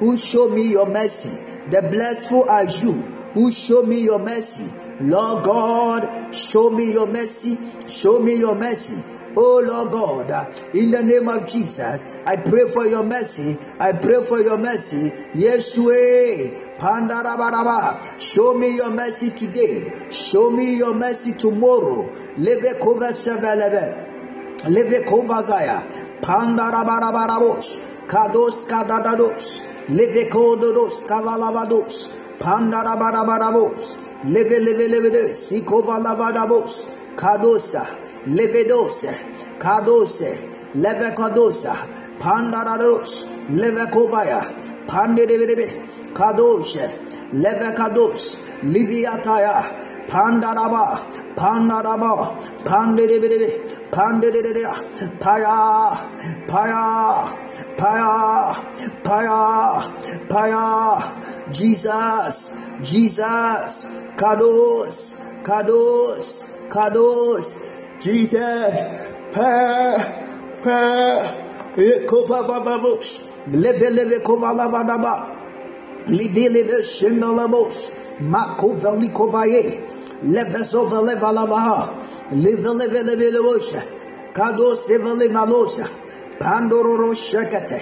Who show me your mercy. The blessful are you, who show me your mercy. Lord God, show me your mercy. Show me your mercy. Oh Lord God, in the name of Jesus, I pray for your mercy. I pray for your mercy. Yeshua, Pandarabaraba, show me your mercy today. Show me your mercy tomorrow. Leve kova sheveleve. Leve kova zaya. Pandarabarabarabos. Kados kadadados. Leve kododos kavalavados. Pandarabarabarabos. leve leve leve de sikovalabadabos kadosa. Levedose kadose. Leve kadosa. Pandarados leve kobaya. Pandedevedebe kadoshe leve. Kados. Liviataya pandaraba pandaraba pandedevedebe Pandedebe, Paya, Paya, Paya, Paya, Paya, Jesus, Jesus, Kados, Kados, Kados, Jesus, pa, pa, ekopa bababos, leve leve kovalabadaba, live leve shimalabos, makova likovaye, leve zova levalabaha, Livele vele vele vosha. Kado sevele malosa. Pandororo shakate.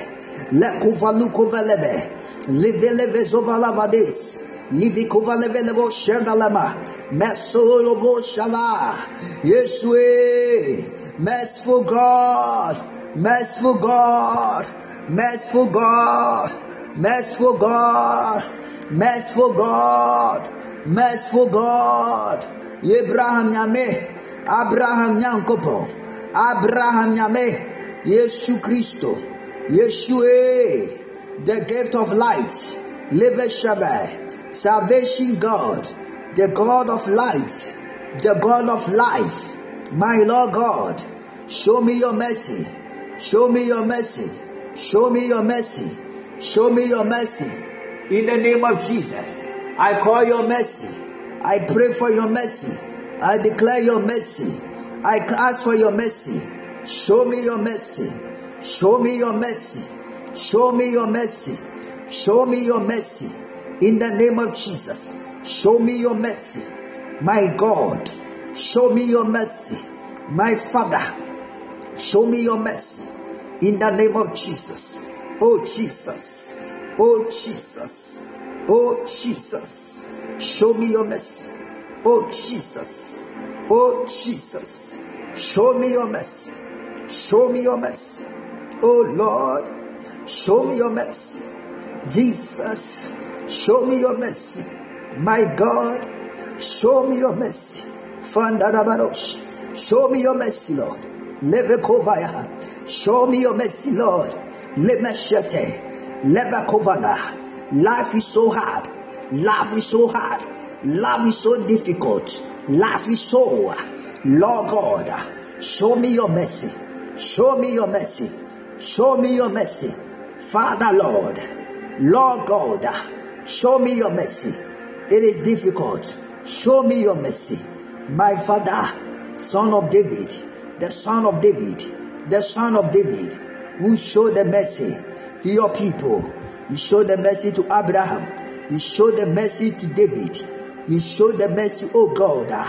Lekuvaluko velebe. Livele vezovala vades. Livikova levele vosha galama. Mesolo voshala. Yesue. Merciful God. Merciful God. Merciful God. Merciful God. Merciful God. Merciful God. Abraham Nyame. Abraham Nyankopo, Abraham Nyame, Yesu Christo, Yeshua, the gift of light, Libe Shabbat, salvation God, the God of light, the God of life, my Lord God, show me your mercy, show me your mercy, show me your mercy, show me your mercy. In the name of Jesus, I call your mercy, I pray for your mercy, I declare your mercy, I ask for your mercy. Show me your mercy, show me your mercy, show me your mercy, show me your mercy. In the name of Jesus, show me your mercy. My God, show me your mercy. My Father, show me your mercy. In the name of Jesus. Oh Jesus. Oh Jesus. Oh Jesus. Show me your mercy. Oh Jesus. Oh Jesus. Show me your mercy. Show me your mercy. Oh Lord. Show me your mercy. Jesus. Show me your mercy. My God. Show me your mercy. Fandarabarosh. Show me your mercy, Lord. Levekovaya. Show me your mercy, Lord. Lemeshete. Levakovala. Life is so hard. Life is so hard. Life is so difficult. Life is so. Lord God, show me your mercy. Show me your mercy. Show me your mercy. Father Lord, Lord God, show me your mercy. It is difficult. Show me your mercy. My Father, Son of David, the Son of David, the Son of David, who showed the mercy to your people. You showed the mercy to Abraham. You showed the mercy to David. You showed the mercy, oh God, uh,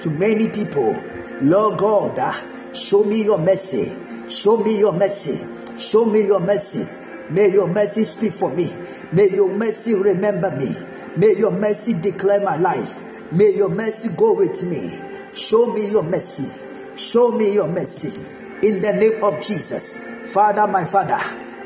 to many people. Lord God, uh, show me your mercy. Show me your mercy. Show me your mercy. May your mercy speak for me. May your mercy remember me. May your mercy declare my life. May your mercy go with me. Show me your mercy. Show me your mercy. In the name of Jesus. Father, my Father,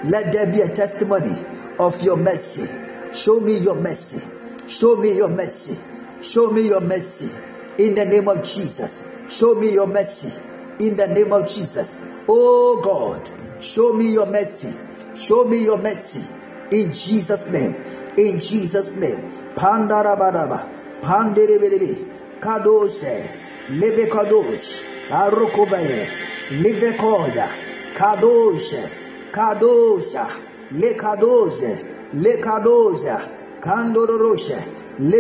let there be a testimony of your mercy. Show me your mercy. Show me your mercy. Show me your mercy. In the name of Jesus. Show me your mercy. In the name of Jesus. Oh God, show me your mercy. Show me your mercy. In Jesus' name. In Jesus' name. Pandarabadaba. Pandiribiribi. Kadose. Leve kadosh. Arukubaye. Live koya. Kadoshe. Kadosha. Le kadose. Le kadosa. Kandorosha. In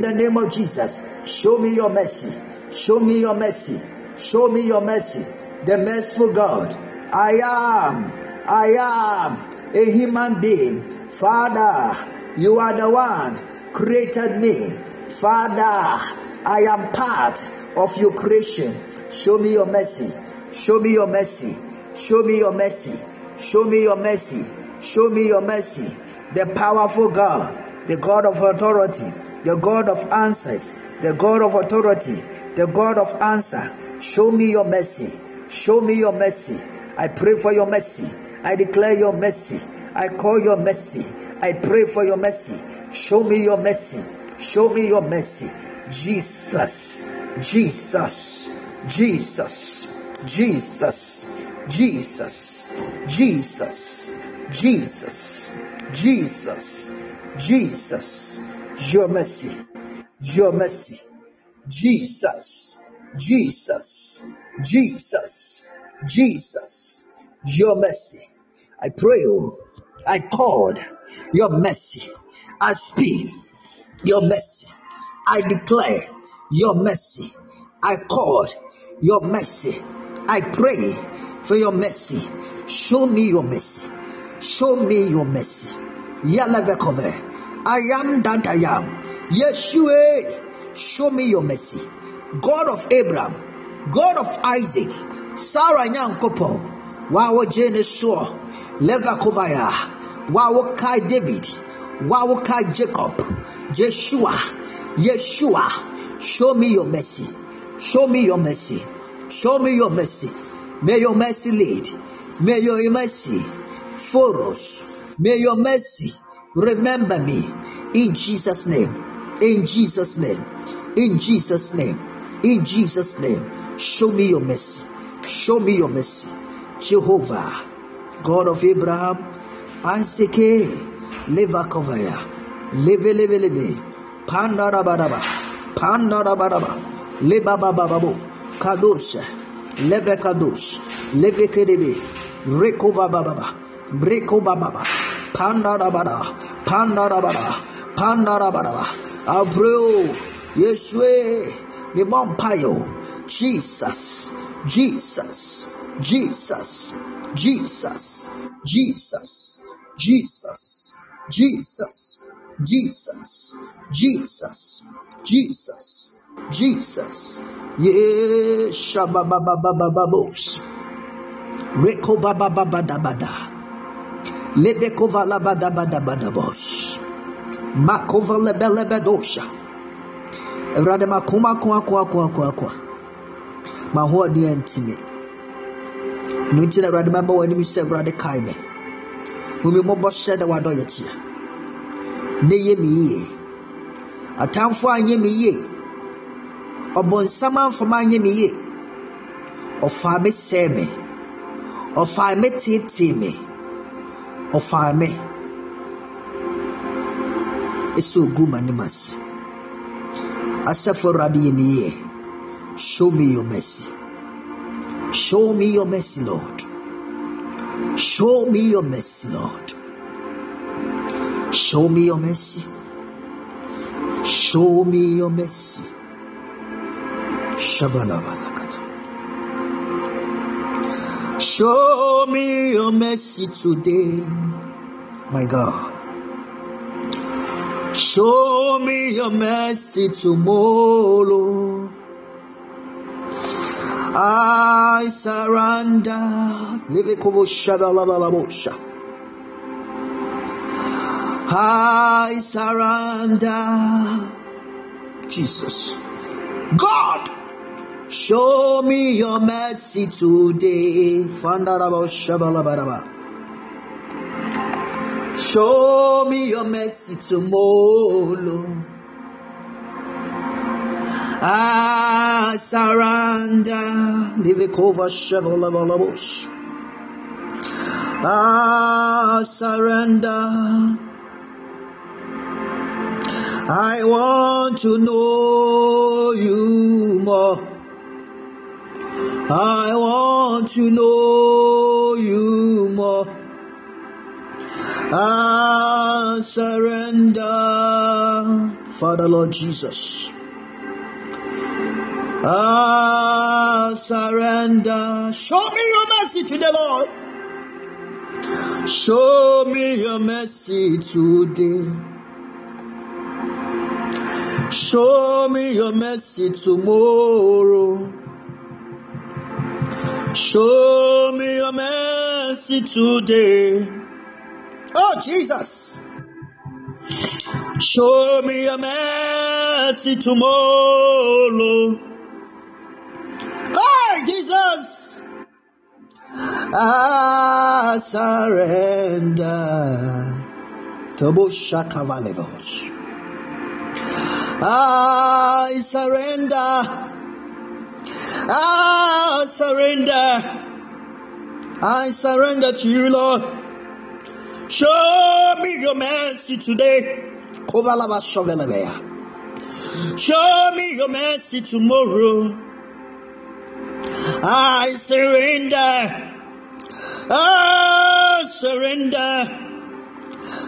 the name of Jesus, show me your mercy. Show me your mercy. Show me your mercy. The merciful God. I am. I am a human being. Father, you are the one created me. Father, I am part of your creation. Show me your mercy. Show me your mercy. Show me your mercy. Show me your mercy. Show me your mercy. The powerful God, the God of authority, the God of answers, the God of authority, the God of answer. Show me your mercy. Show me your mercy. I pray for your mercy. I declare your mercy. I call your mercy. I pray for your mercy. Show me your mercy. Show me your mercy. Jesus. Jesus. Jesus. Jesus. Jesus. Jesus. Jesus. Jesus. Jesus. Your mercy. Your mercy. Jesus. Jesus. Jesus. Jesus. Your mercy. I pray, oh, I called your mercy. I speak your mercy. I declare your mercy. I called your mercy. I pray for your mercy. Show me your mercy. Show me your mercy. Yalavekove. I am that I am. Yeshua. Show me your mercy. God of Abraham. God of Isaac. Sarah Nyankopo. Wawo Jane Shaw. Levakovaya. Wawo Kai David. Wawo Kai Jacob. Yeshua. Yeshua. Show me your mercy. Show me your mercy. Show me your mercy. May your mercy lead. May your mercy Phoros. May your mercy remember me in Jesus' name. In Jesus' name. In Jesus' name. In Jesus' name. Show me your mercy. Show me your mercy. Jehovah, God of Abraham, Isaac, Levakovaya, Leve Leve Leve, Pandarabadaba, Pandarabadaba, Lebabababo, Kadosh, Leve Kadosh, Leve Kedebe, Rekova Baba, Brekova Baba, Pandarabada, Pandarabada. I pray, Yeshua, the Vampire, Jesus, Jesus, Jesus, Jesus, Jesus, Jesus, Jesus, Jesus, Jesus, Jesus, Jesus. Yes, shababababababos. Reko babababadabada. Lebeko valabadabadabadabos. Makova lebelebedosha. Awurade makoma ko ako ako ako ako. Mahoɔden antimi. Ɛno nti na Awurade maba w'anim sɛ Awurade kae me. Hu hyɛ dɛ w'adɔyɛ tia. Ne yɛ me yie. Atamfoɔ anyɛ me yie. Ɔbɔnsam amfam anyɛ me yie. Ɔfaa me sɛe me. Ɔfaa me teetee me. Ɔfaa me. Ɛsɛ ogu m'anim ase. Asafo Awurade yɛ yie. Show me your mercy. Show me your mercy, Lord. Show me your mercy, Lord. Show me your mercy. Show me your mercy. Shabalabazakata. Show me your mercy today, my God. Show me your mercy tomorrow. I surrender. I surrender. Jesus. God, show me your mercy today. Show me your mercy tomorrow. I surrender. I surrender. I want to know you more. I want to know you more. I surrender. Father Lord Jesus. I surrender. Show me your mercy to the Lord. Show me your mercy today. Show me your mercy tomorrow. Show me your mercy today. Oh, Jesus. Show me your mercy tomorrow. Hey, Jesus. I surrender. I surrender. Ah, I surrender. I surrender to you, Lord. Show me your mercy today. Show me your mercy tomorrow. I surrender. I surrender.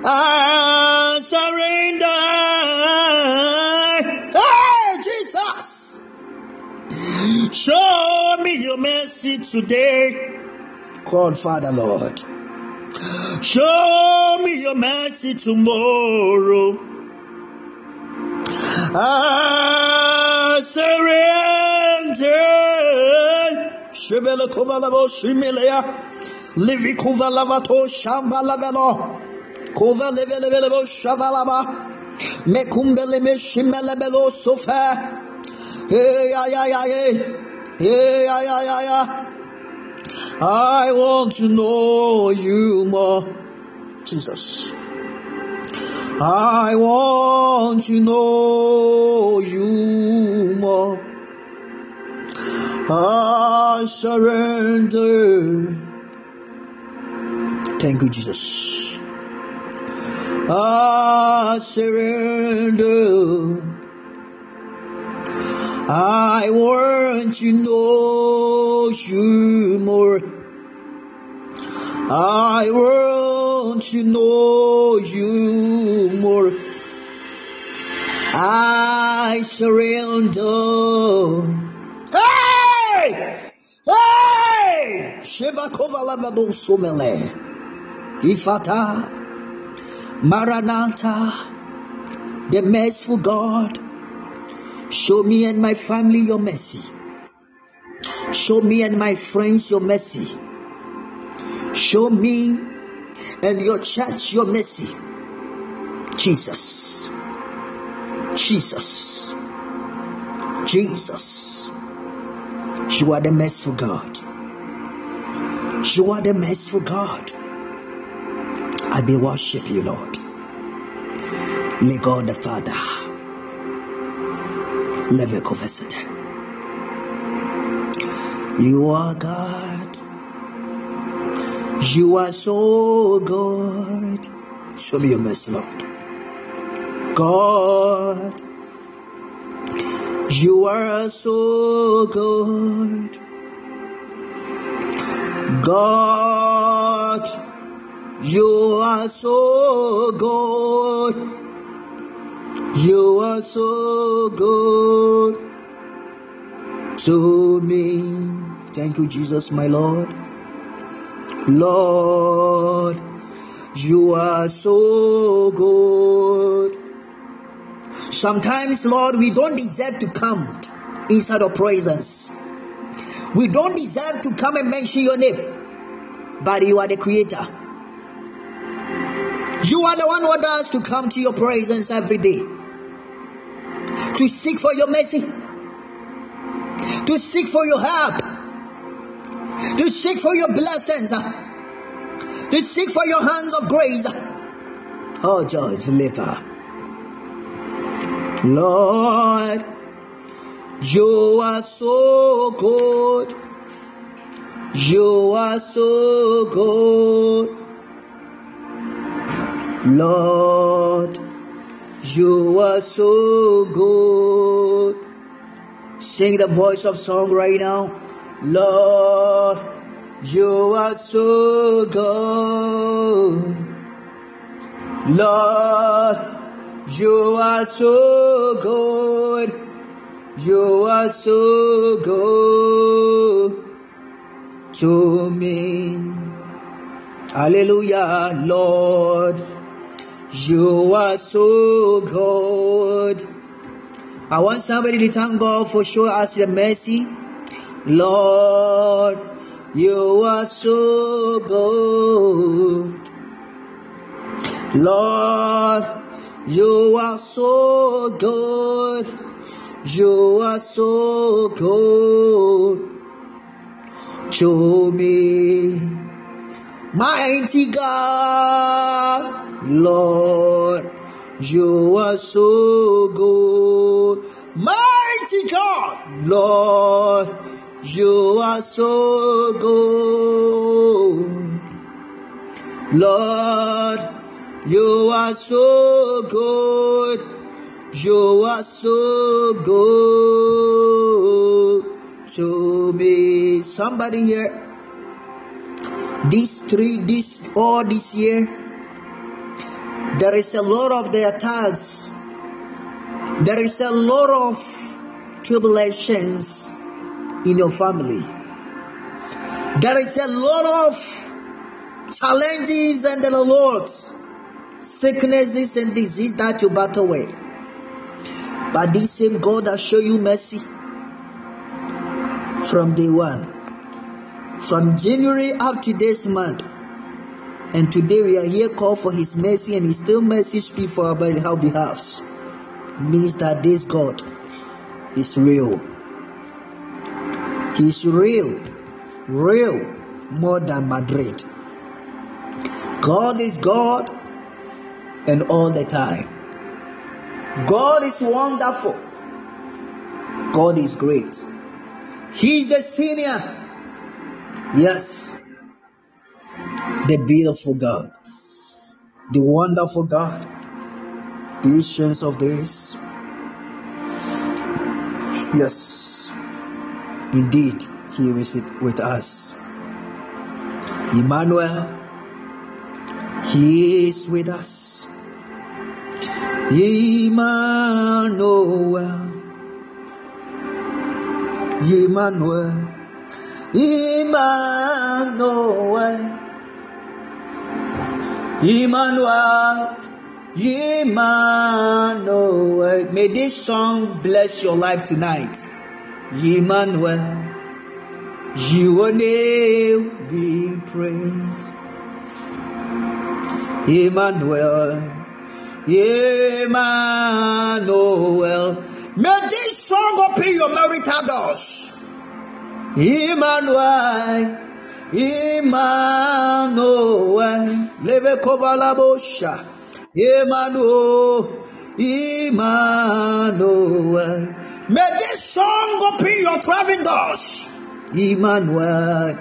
I surrender. Jesus. Show me your mercy today. God, Father, Lord. Show me your mercy tomorrow. I surrender. Shibele. Livi. Kova levelevelo shavalaba. Mekumbele me shimelebelo sofa. I want to know you more. Jesus. I want to know you more. I surrender. Thank you, Jesus. I surrender. I want to know you more. I want to know you more. I surrender. Hey! Hey! Shebakova lavado sumele. Ephphatha. Maranatha. The merciful God. Show me and my family your mercy. Show me and my friends your mercy. Show me and your church your mercy. Jesus. Jesus. Jesus. You are the merciful God. You are the merciful God. I be worship you, Lord. Le God the Father. Levikovesete. You are God. You are so good. Show me your mercy, Lord. God, you are so good. God, you are so good. You are so good to me. Thank you, Jesus, my Lord. Lord, you are so good. Sometimes, Lord, we don't deserve to come inside your presence. We don't deserve to come and mention your name, but you are the creator. You are the one who wants to come to your presence every day, to seek for your mercy, to seek for your help, to seek for your blessings, to seek for your hands of grace. Oh, George, deliver. Lord, you are so good. You are so good. Lord, you are so good. Sing the voice of song right now. Lord, you are so good. Lord, you are so good. You are so good to me. Hallelujah, Lord. You are so good. I want somebody to thank God for showing us the mercy. Lord, you are so good. Lord, you are so good. You are so good to me. Mighty God, Lord, you are so good. Mighty God, Lord, you are so good. Lord, you are so good. You are so good to me. Somebody here, these three, this all this year, there is a lot of the attacks. There is a lot of tribulations in your family. There is a lot of challenges and a lot sicknesses and disease that you battle with. But this same God that show you mercy from day one, from January up to this month, and today we are here called for His mercy, and He still mercy speak for our behalf. Means that this God is real. He's real, real, more than Madrid. God is God and all the time. God is wonderful. God is great. He's the senior. Yes. The beautiful God. The wonderful God. The ancients of days. Yes. Indeed, He is with us. Emmanuel, He is with us. Emmanuel. Emmanuel, Emmanuel, Emmanuel, Emmanuel. May this song bless your life tonight. Emmanuel, your name be praised. Emmanuel, Emmanuel. May this song open your marital doors. Emmanuel, Emmanuel, leve kovalabosha. Emmanuel, Emmanuel. May this song open your traveling doors. Emmanuel,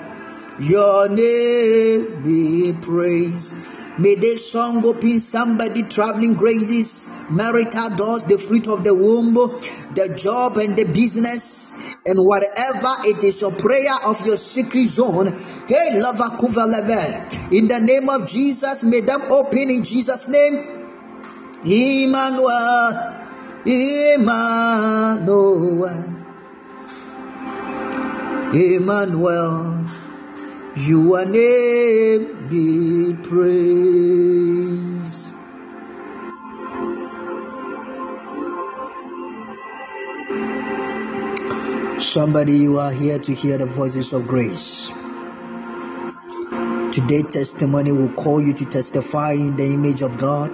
your name be praised. May this song open somebody traveling graces, marital doors, the fruit of the womb, the job and the business, and whatever it is your prayer of your secret zone. In the name of Jesus, may them open in Jesus' name. Emmanuel, Emmanuel, Emmanuel, your name be praised. Somebody, you are here to hear the voices of grace. Today, testimony will call you to testify in the image of God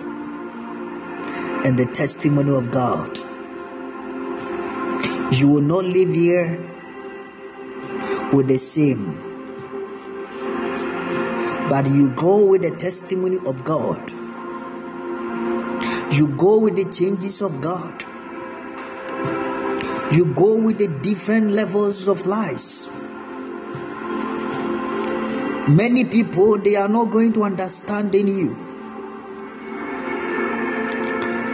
and the testimony of God. You will not live here with the same, but you go with the testimony of God. You go with the changes of God. You go with the different levels of lives. Many people they are not going to understand in you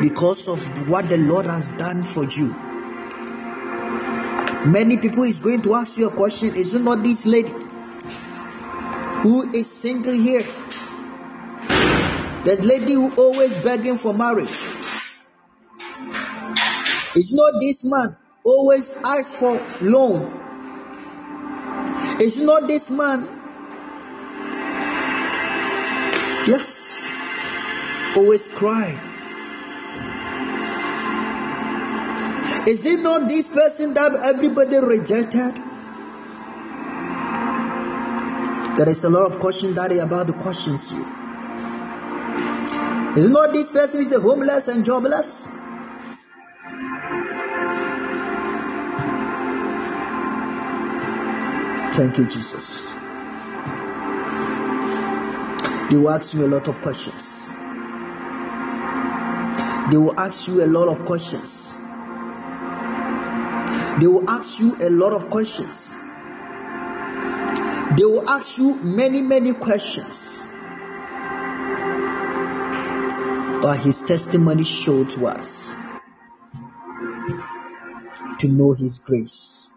because of what the Lord has done for you. Many people is going to ask you a question: Is it not this lady who is single here? This lady who always begging for marriage. It's not this man always ask for loan. It's not this man. Yes, always cry. Is it not this person that everybody rejected? There is a lot of questions that about to questions you. Is it not this person is the homeless and jobless? Thank you, Jesus. They will ask you a lot of questions. They will ask you a lot of questions. They will ask you a lot of questions. They will ask you many, many questions. But his testimony showed to us to know his grace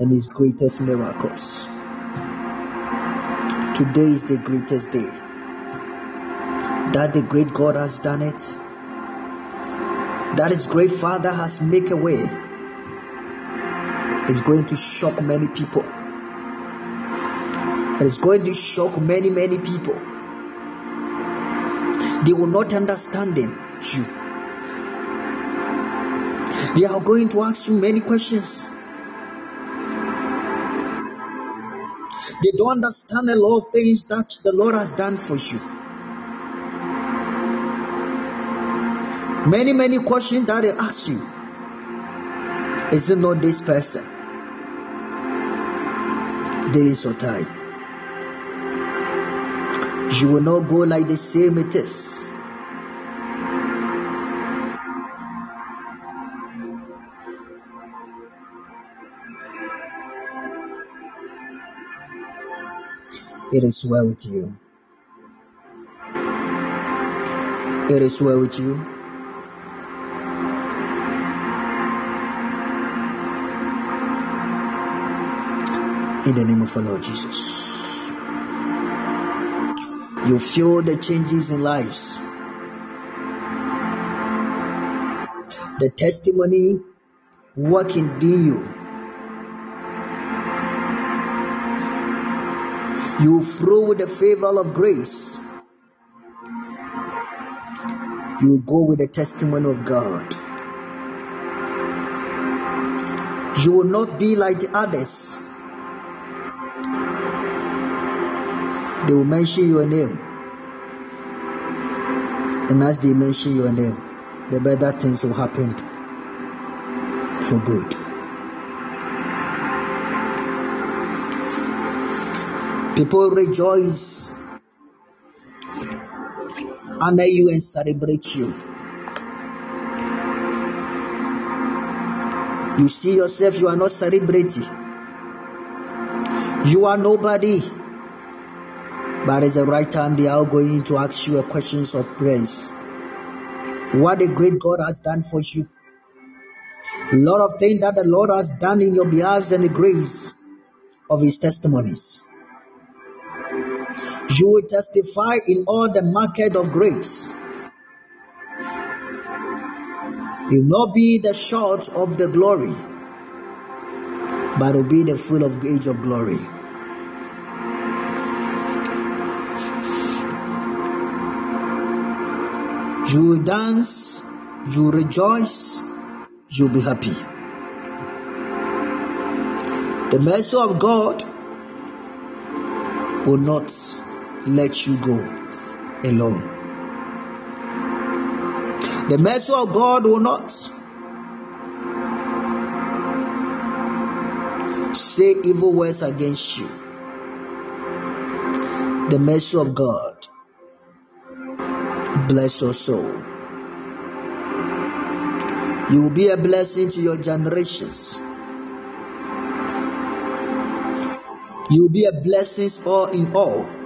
and his greatest miracles. Today is the greatest day. That the great God has done it. That his great Father has made a way. It's going to shock many people. It's going to shock many, many people. They will not understand them, you. They are going to ask you many questions. They don't understand a lot of things that the Lord has done for you. Many, many questions that they ask you. Is it not this person? This or time. You will not go like the same it is. It is well with you. It is well with you. In the name of our Lord Jesus. You feel the changes in lives. The testimony working in you. You flow with the favor of grace. You go with the testimony of God. You will not be like the others. They will mention your name. And as they mention your name, the better things will happen for good. People rejoice, honor you, and celebrate you. You see yourself, you are not celebrating. You are nobody. But at the right time, they are going to ask you questions of praise. What a great God has done for you. A lot of things that the Lord has done in your behalf and the grace of His testimonies. You will testify in all the market of grace. You will not be the short of the glory, but will be the full of age of glory. You will dance, you will rejoice, you'll be happy. The mercy of God will not let you go alone. The mercy of God will not say evil words against you. The mercy of God bless your soul. You will be a blessing to your generations. You will be a blessing all in all.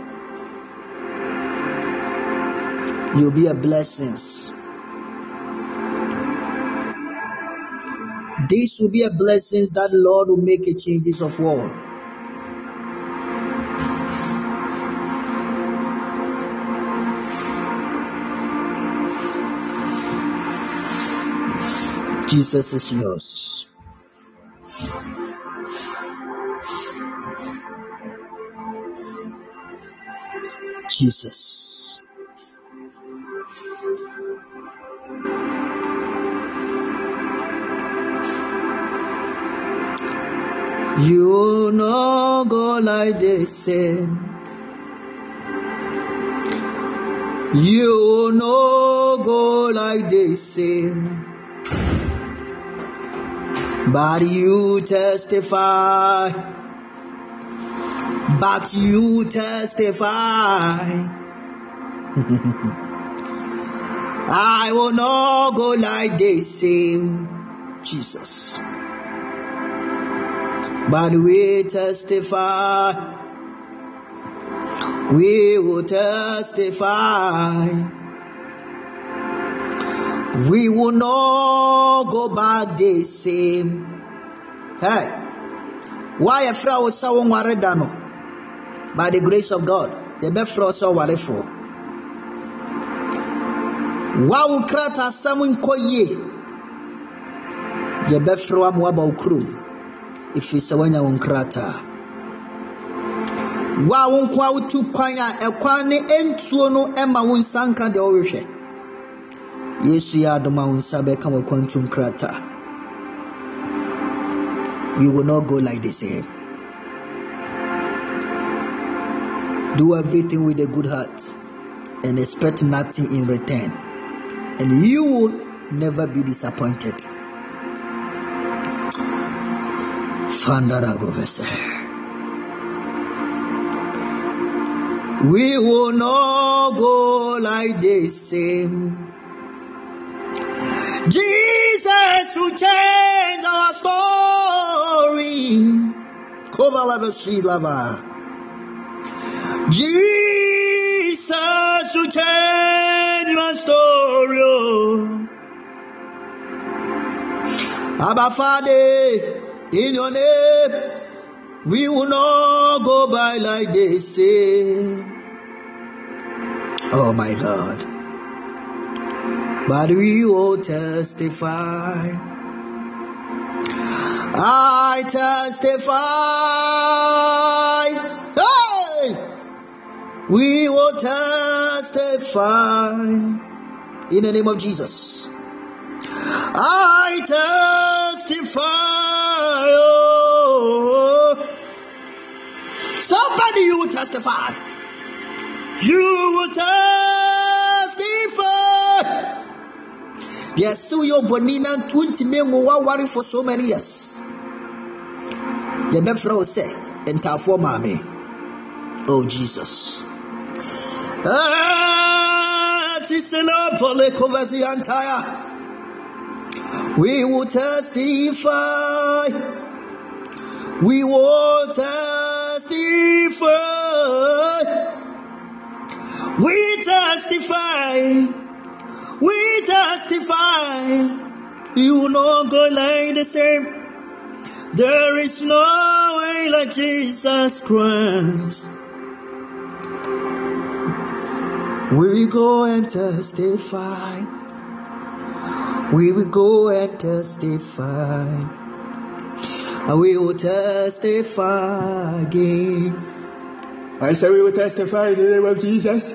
You will be a blessing. This will be a blessing that Lord will make a changes of war. Jesus is yours. Jesus. You no go like the eh? same. You no go like the eh? same. But you testify. But you testify. I will not go like the eh? same. Jesus. But we testify. We will testify. We will not go back the same. Hey, why a fraud was so worried By the grace of God, the best fraud so worried for. Wow, krata samun koye. The best fraud mwaba If it's a wanya unkrata. Wa wo nko a wotu kwan a ɛkwan ne ɛntuo no ɛma wo nsa nka deɛ ɔrehwɛ yesu yɛ adom a wo nsa bɛka wɔ kwantum krataa ah. we will not go like the eh? same do everything with a good heart and expect nothing in return. And you will never be disappointed Fandara Professor. We will not go like the same. Jesus will change our story. Jesus will change my story. oh. Abba Father, in your name, we will not go by like they say. Oh my God. But we will testify. I testify. Hey! We will testify in the name of Jesus. I testify. Somebody you will testify. You will testify. Yes, so your bonina twenty men will worry for so many years. The befro say, and for mommy. Oh Jesus. Ah. We will testify. We will testify. We testify. We testify. You will not go like the same. There is no way like Jesus Christ. We will go and testify. We will go and testify. We will testify again. I say we will testify in the name of Jesus.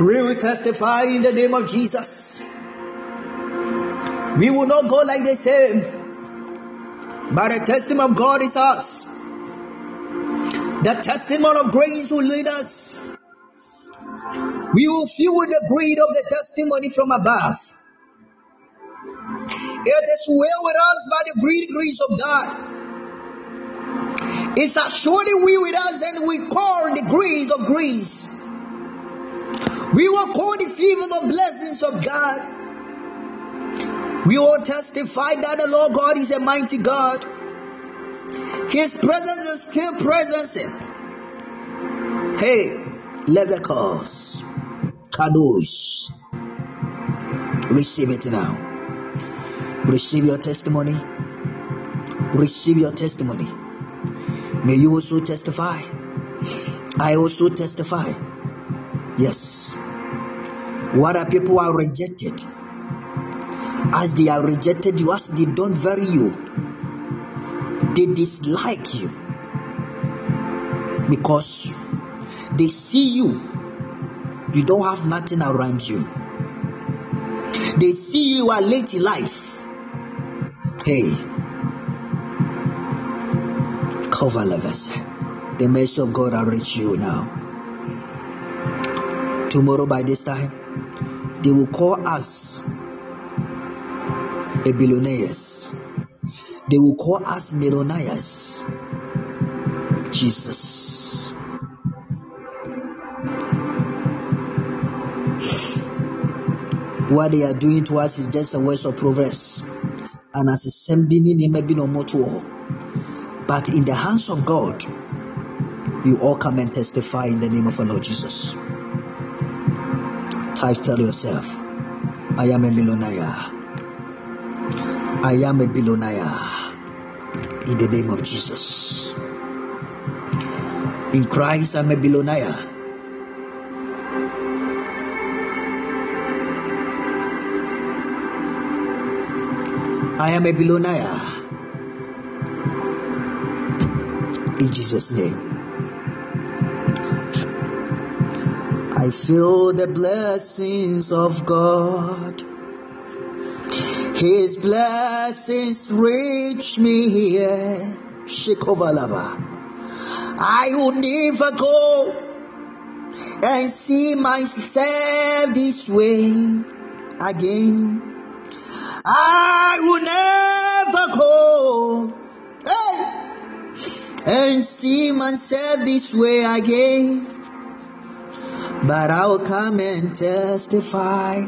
We will testify in the name of Jesus. We will not go like the same. But the testimony of God is us. The testimony of grace will lead us. We will feel the breed of the testimony from above. It is well with us by the great grace of God. It's surely we with us, and we call the grace of grace. We will call the favor of blessings of God. We will testify that the Lord God is a mighty God. His presence is still present. Hey, let the Leviticus, Kadosh, receive it now. Receive your testimony. Receive your testimony. May you also testify. I also testify. Yes. What are people are rejected? As they are rejected you, as they don't value you, they dislike you because they see you. You don't have nothing around you. They see you are late in life. Hey, cover levels. The mercy of God will reach you now. Tomorrow by this time, they will call us a. They will call us millionaires. Jesus. What they are doing to us is just a waste of proverbs. And as a sembini name be no more to all. But in the hands of God, you all come and testify in the name of our Lord Jesus. Type tell yourself, I am a millionaire. I am a billionaire in the name of Jesus. In Christ, I'm a billionaire. I am a billionaire. In Jesus' name. I feel the blessings of God. His blessings reach me here. Shikovalaba. I will never go and see myself this way again. I will never go hey, and see serve this way again, but I'll come and testify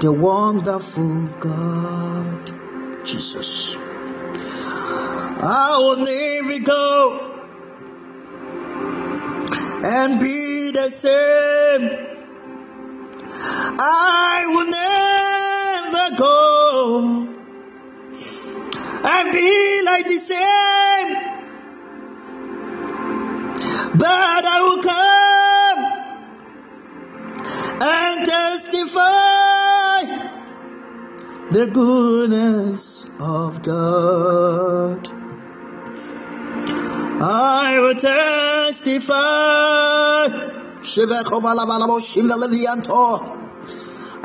the wonderful God, Jesus. I will never go and be the same. I will never go and be like the same. But I will come and testify the goodness of God. I will testify.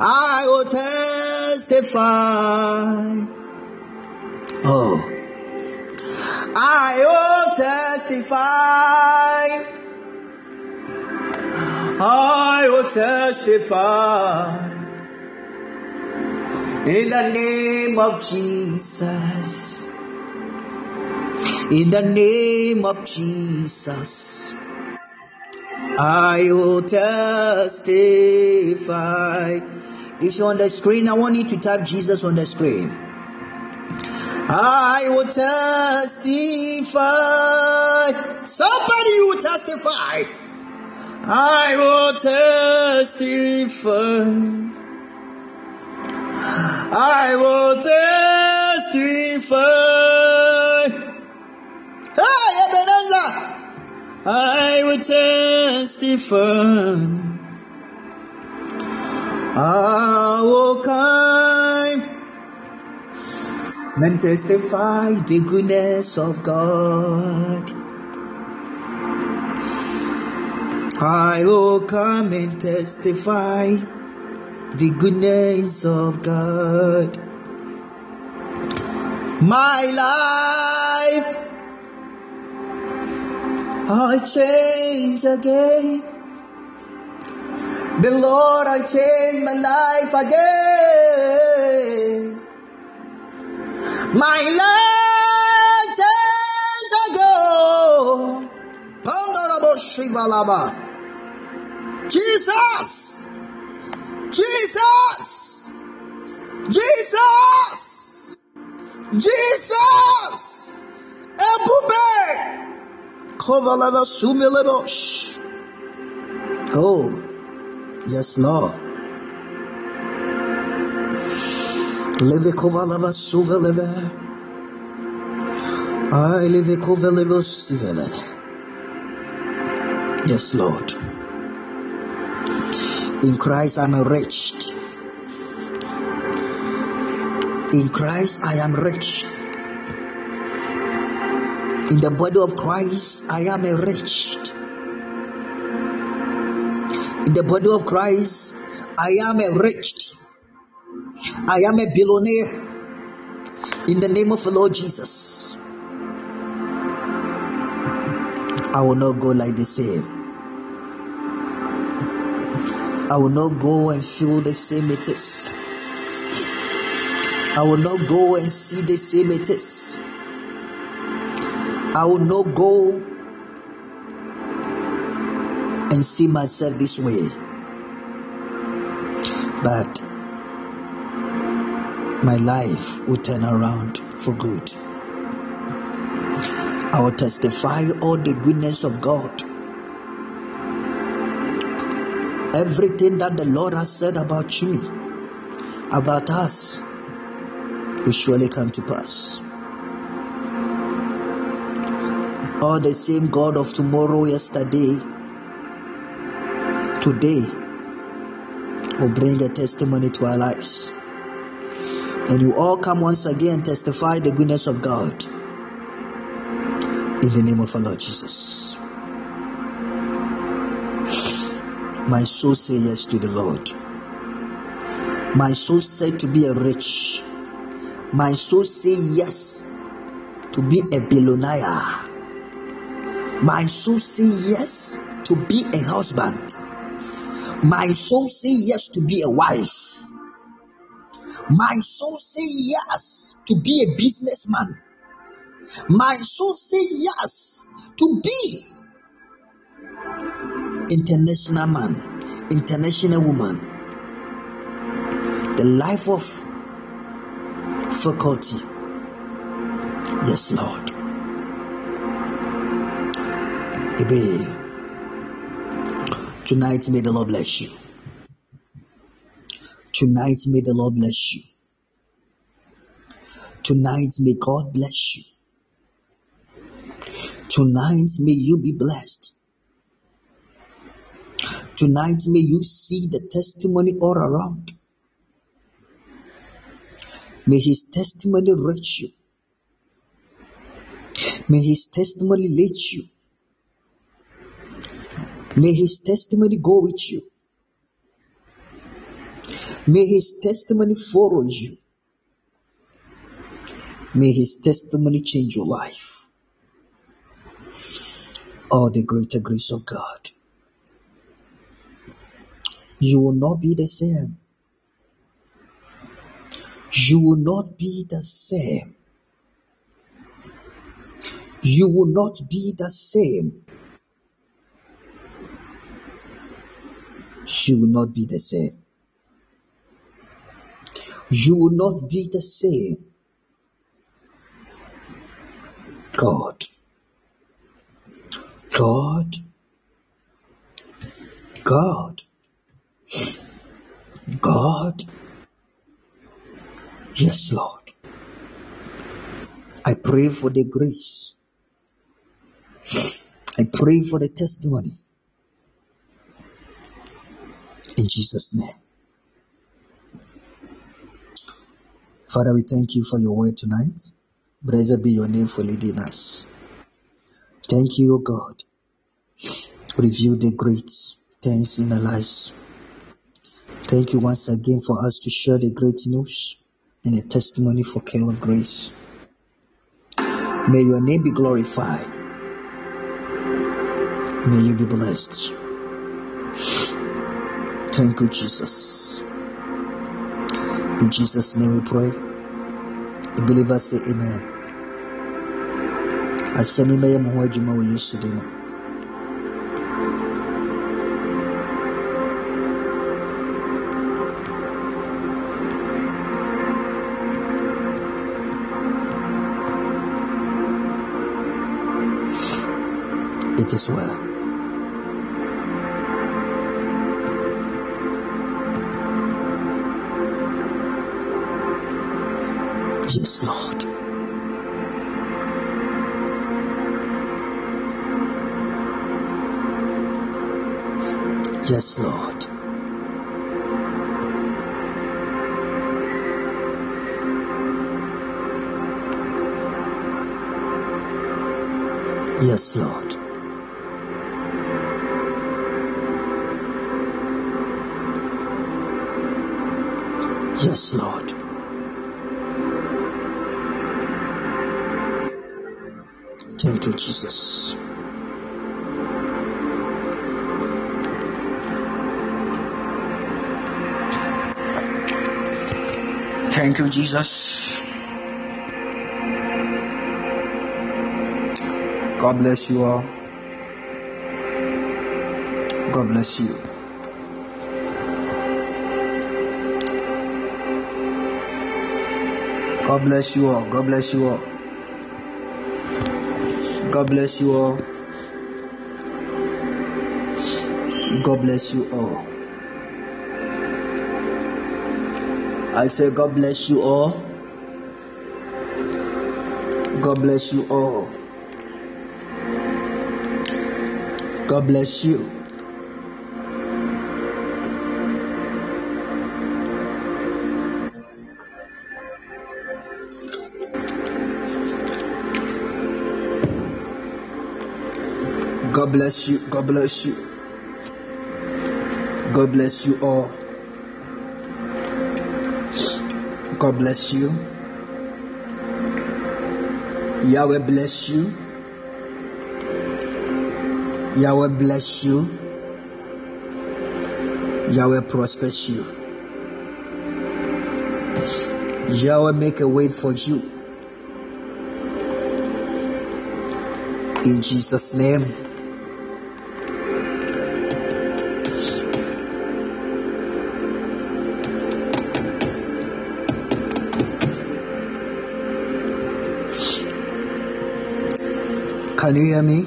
I will testify. Oh. I will testify. I will testify. In the name of Jesus. In the name of Jesus. I will testify. If you're on the screen, I want you to type Jesus on the screen. I will testify. Somebody will testify. I will testify. I will testify. Hey, Ebenezer. I will testify. I will come and testify the goodness of God. I will come and testify the goodness of God. My life, I change again. The Lord, I change my life again. My life change ago. Honorable Shivalaba. Jesus! Jesus! Jesus! Jesus! Ebube! Oh, yes, Lord. Leve Kovalava Suveleve. I Sivele. Yes, Lord. In Christ I'm enriched. In Christ I am rich. In the body of Christ I am enriched. In the body of Christ I am enriched. I am a billionaire. In the name of the Lord Jesus. I will not go like the same. I will not go and feel the same it is. I will not go and see the same it is. I will not go and see myself this way. But my life will turn around for good. I will testify all the goodness of God. Everything that the Lord has said about you, about us, will surely come to pass. All the same God of tomorrow, yesterday, today will bring a testimony to our lives. And you all come once again testify the goodness of God. In the name of our Lord Jesus. My soul say yes to the Lord. My soul said to be a rich. My soul say yes to be a billionaire. My soul say yes to be a husband. My soul say yes to be a wife. My soul say yes to be a businessman. My soul say yes to be international man, international woman. The life of faculty. Yes, Lord. Amen. Tonight, may the Lord bless you. Tonight, may the Lord bless you. Tonight, may God bless you. Tonight, may you be blessed. Tonight, may you see the testimony all around. May His testimony reach you. May His testimony lead you. May His testimony go with you. May His testimony follow you. May His testimony change your life. Oh, the greater grace of God. You will not be the same. You will not be the same. You will not be the same. You will not be the same. You will not be the same. God. God. God. God. Yes, Lord. I pray for the grace. I pray for the testimony. In Jesus' name. Father, we thank you for your word tonight. Blessed be your name for leading us. Thank you, O God. Review the great things in our lives. Thank you once again for us to share the great news and a testimony for care of grace. May your name be glorified. May you be blessed. Thank you, Jesus. In Jesus' name we pray. The believers say amen. asɛm yi bɛyɛ mo ho adwuma wɔ yesu din It is well. Jesus. God bless you all. God bless you. God bless you all. God bless you all. God bless you all. God bless you all. I say, God bless you all. God bless you all. God bless you. God bless you. God bless you. God bless you all. God bless you. Yahweh bless you. Yahweh bless you. Yahweh prospers you. Yahweh make a way for you. In Jesus' name. Can you hear me?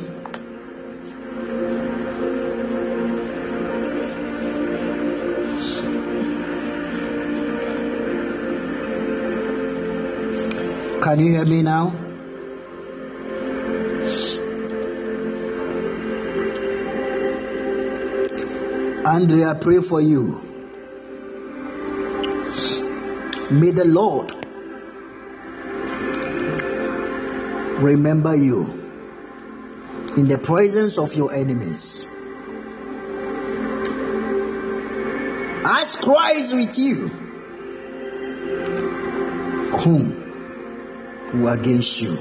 Can you hear me now? Andrea, pray for you. May the Lord remember you in the presence of your enemies. As Christ with you, whom who against you.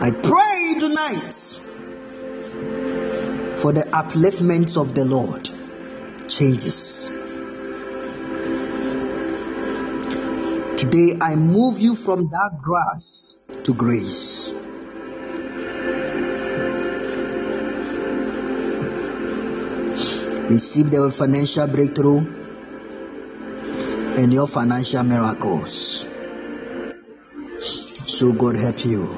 I pray tonight for the upliftment of the Lord changes. Today I move you from that grass to grace. Receive the financial breakthrough and your financial miracles. So God help you.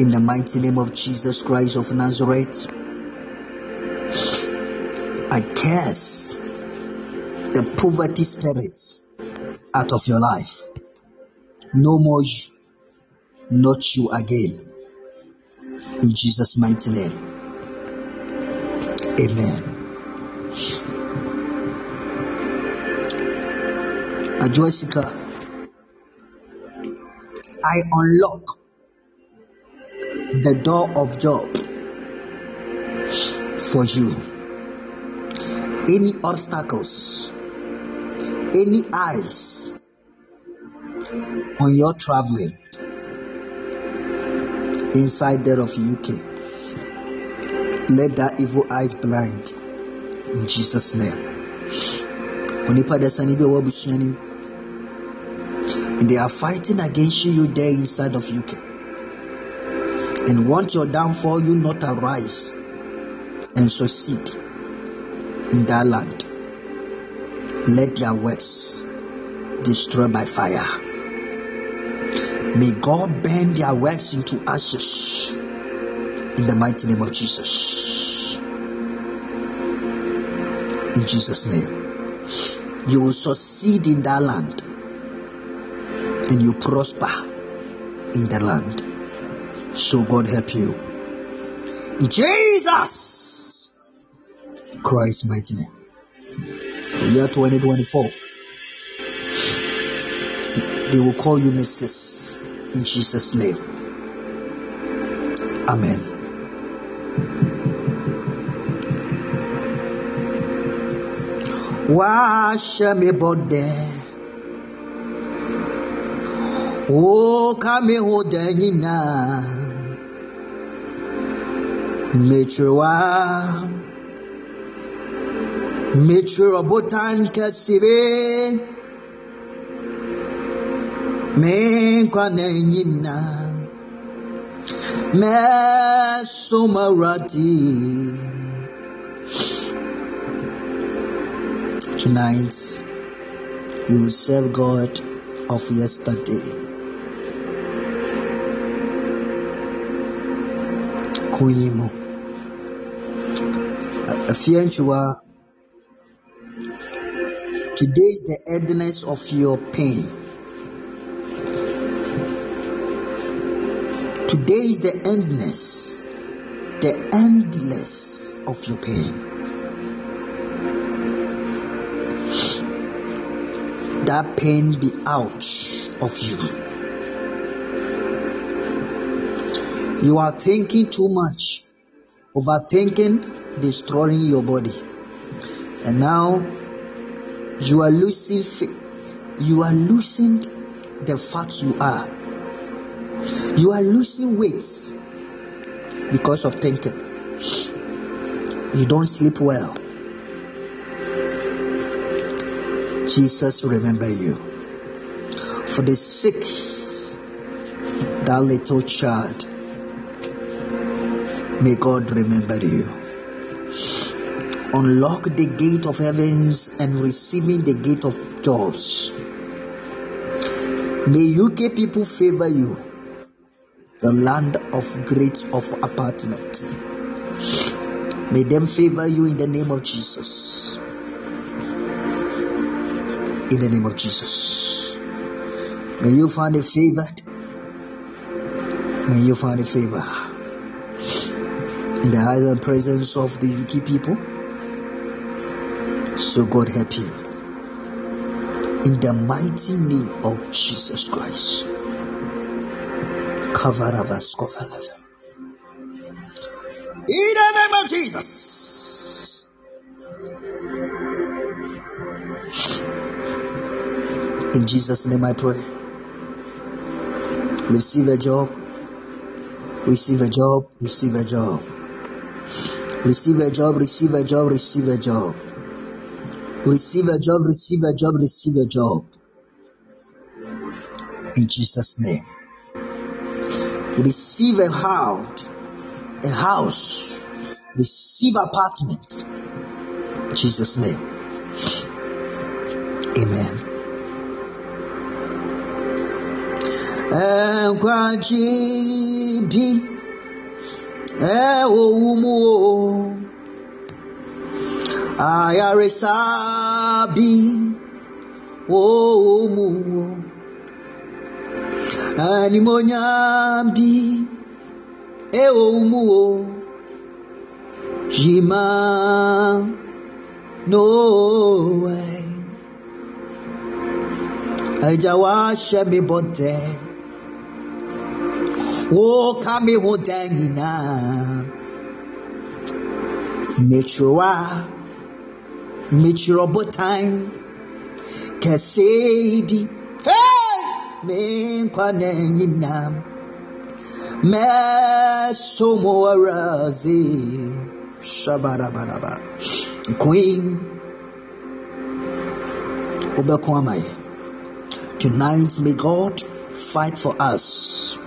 In the mighty name of Jesus Christ of Nazareth, I curse the poverty spirit out of your life. No more you, not you again. In Jesus' mighty name. Amen. Jessica, I unlock the door of job for you. Any obstacles, any eyes on your traveling inside there of UK, let that evil eyes blind in Jesus' name. onipa dɛsɛ ne bi a ɔwɔ abusua no they are fighting against you there inside of UK and want your downfall, you not arise and succeed in that land. Let their works destroy by fire. May God burn their works into ashes in the mighty name of Jesus. In Jesus' name, you will succeed in that land and you prosper in the land. So God help you. Jesus Christ mighty name. The year 2024. They will call you Mrs. In Jesus' name. Amen. Wash me body. Oh, o kame ho oh, da nyinaa metwerɛwa metwerɛ botan kɛsebe me nkwa na awurade tonight you will serve god of yesterday. Kunyi mu afie ntwewa today is the endless of your pain today is the endless the endless of your pain that pain be out of you You are thinking too much, overthinking, destroying your body. And now you are losing. You are losing the fact you are. You are losing weight because of thinking. You don't sleep well. Jesus remember you. For the sick, that little child, may God remember you. Unlock the gate of heavens and receiving the gate of doors. May UK people favor you, the land of great of apartment. May them favor you in the name of Jesus. In the name of Jesus. May you find a favored. May you find a favor in the higher presence of the UK people. So God help you. In the mighty name of Jesus Christ. In the name of Jesus. In Jesus' name I pray. Receive a job. Receive a job. Receive a job. Receive a job. Receive a job. Receive a job. Receive a job. Receive a job. Receive a job. In Jesus' name. Receive a house. A house. Receive apartment. Jesus' name. Amen. Ani mo nyambi e oumuo jima noe ẹja wa hyẹ mi bọ dẹ wo ka mi ho dẹ nyinaa metrowa metro botan kɛseɛ. Hey! Me nkwa na nyinaa. Mɛso mo awurade. Shabarabaraba. Queen, wobɛko ama yɛ. Tonight, may God fight for us.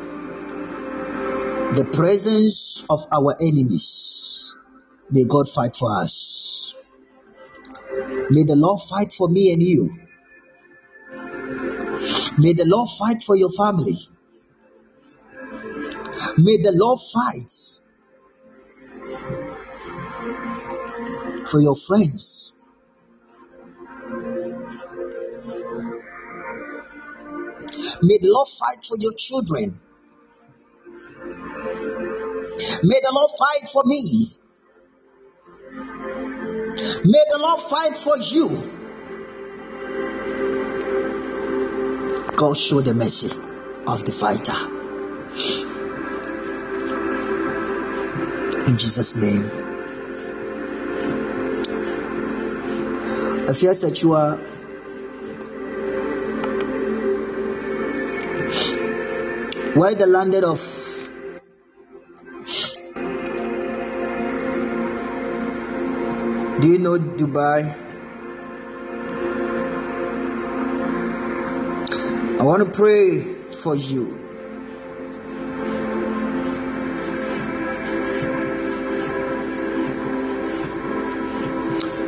The presence of our enemies. May God fight for us. May the Lord fight for me and you. May the Lord fight for your family. May the Lord fight for your friends. May the Lord fight for your children. May the Lord fight for me. May the Lord fight for you. God show the mercy of the fighter. In Jesus' name. If yes, that you are where the landed of Do you know Dubai? Want to pray for you.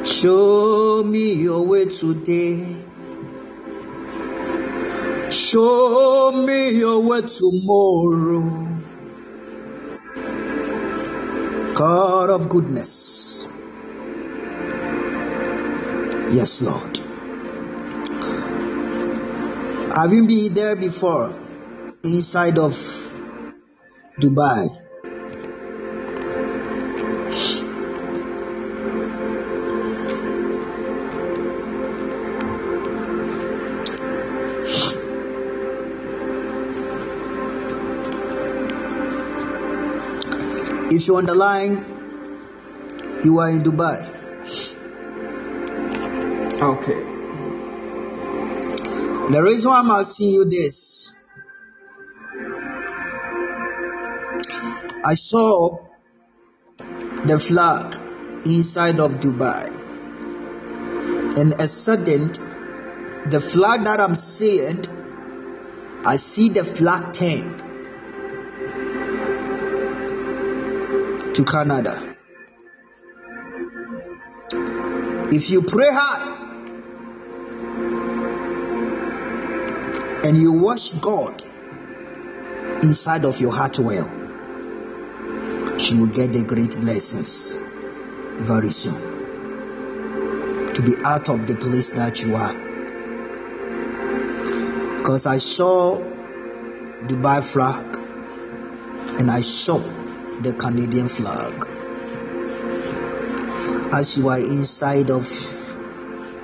Show me your way today. Show me your way tomorrow. God of goodness. Yes, Lord. You been there before? Inside of Dubai. If you underline, you are in Dubai. Okay. The reason why I'm asking you this, I saw the flag inside of Dubai, and a sudden the flag that I'm seeing, I see the flag turn to Canada. If you pray hard and you wash God inside of your heart well, you will get the great blessings very soon. To be out of the place that you are. Because I saw Dubai flag and I saw the Canadian flag. As you are inside of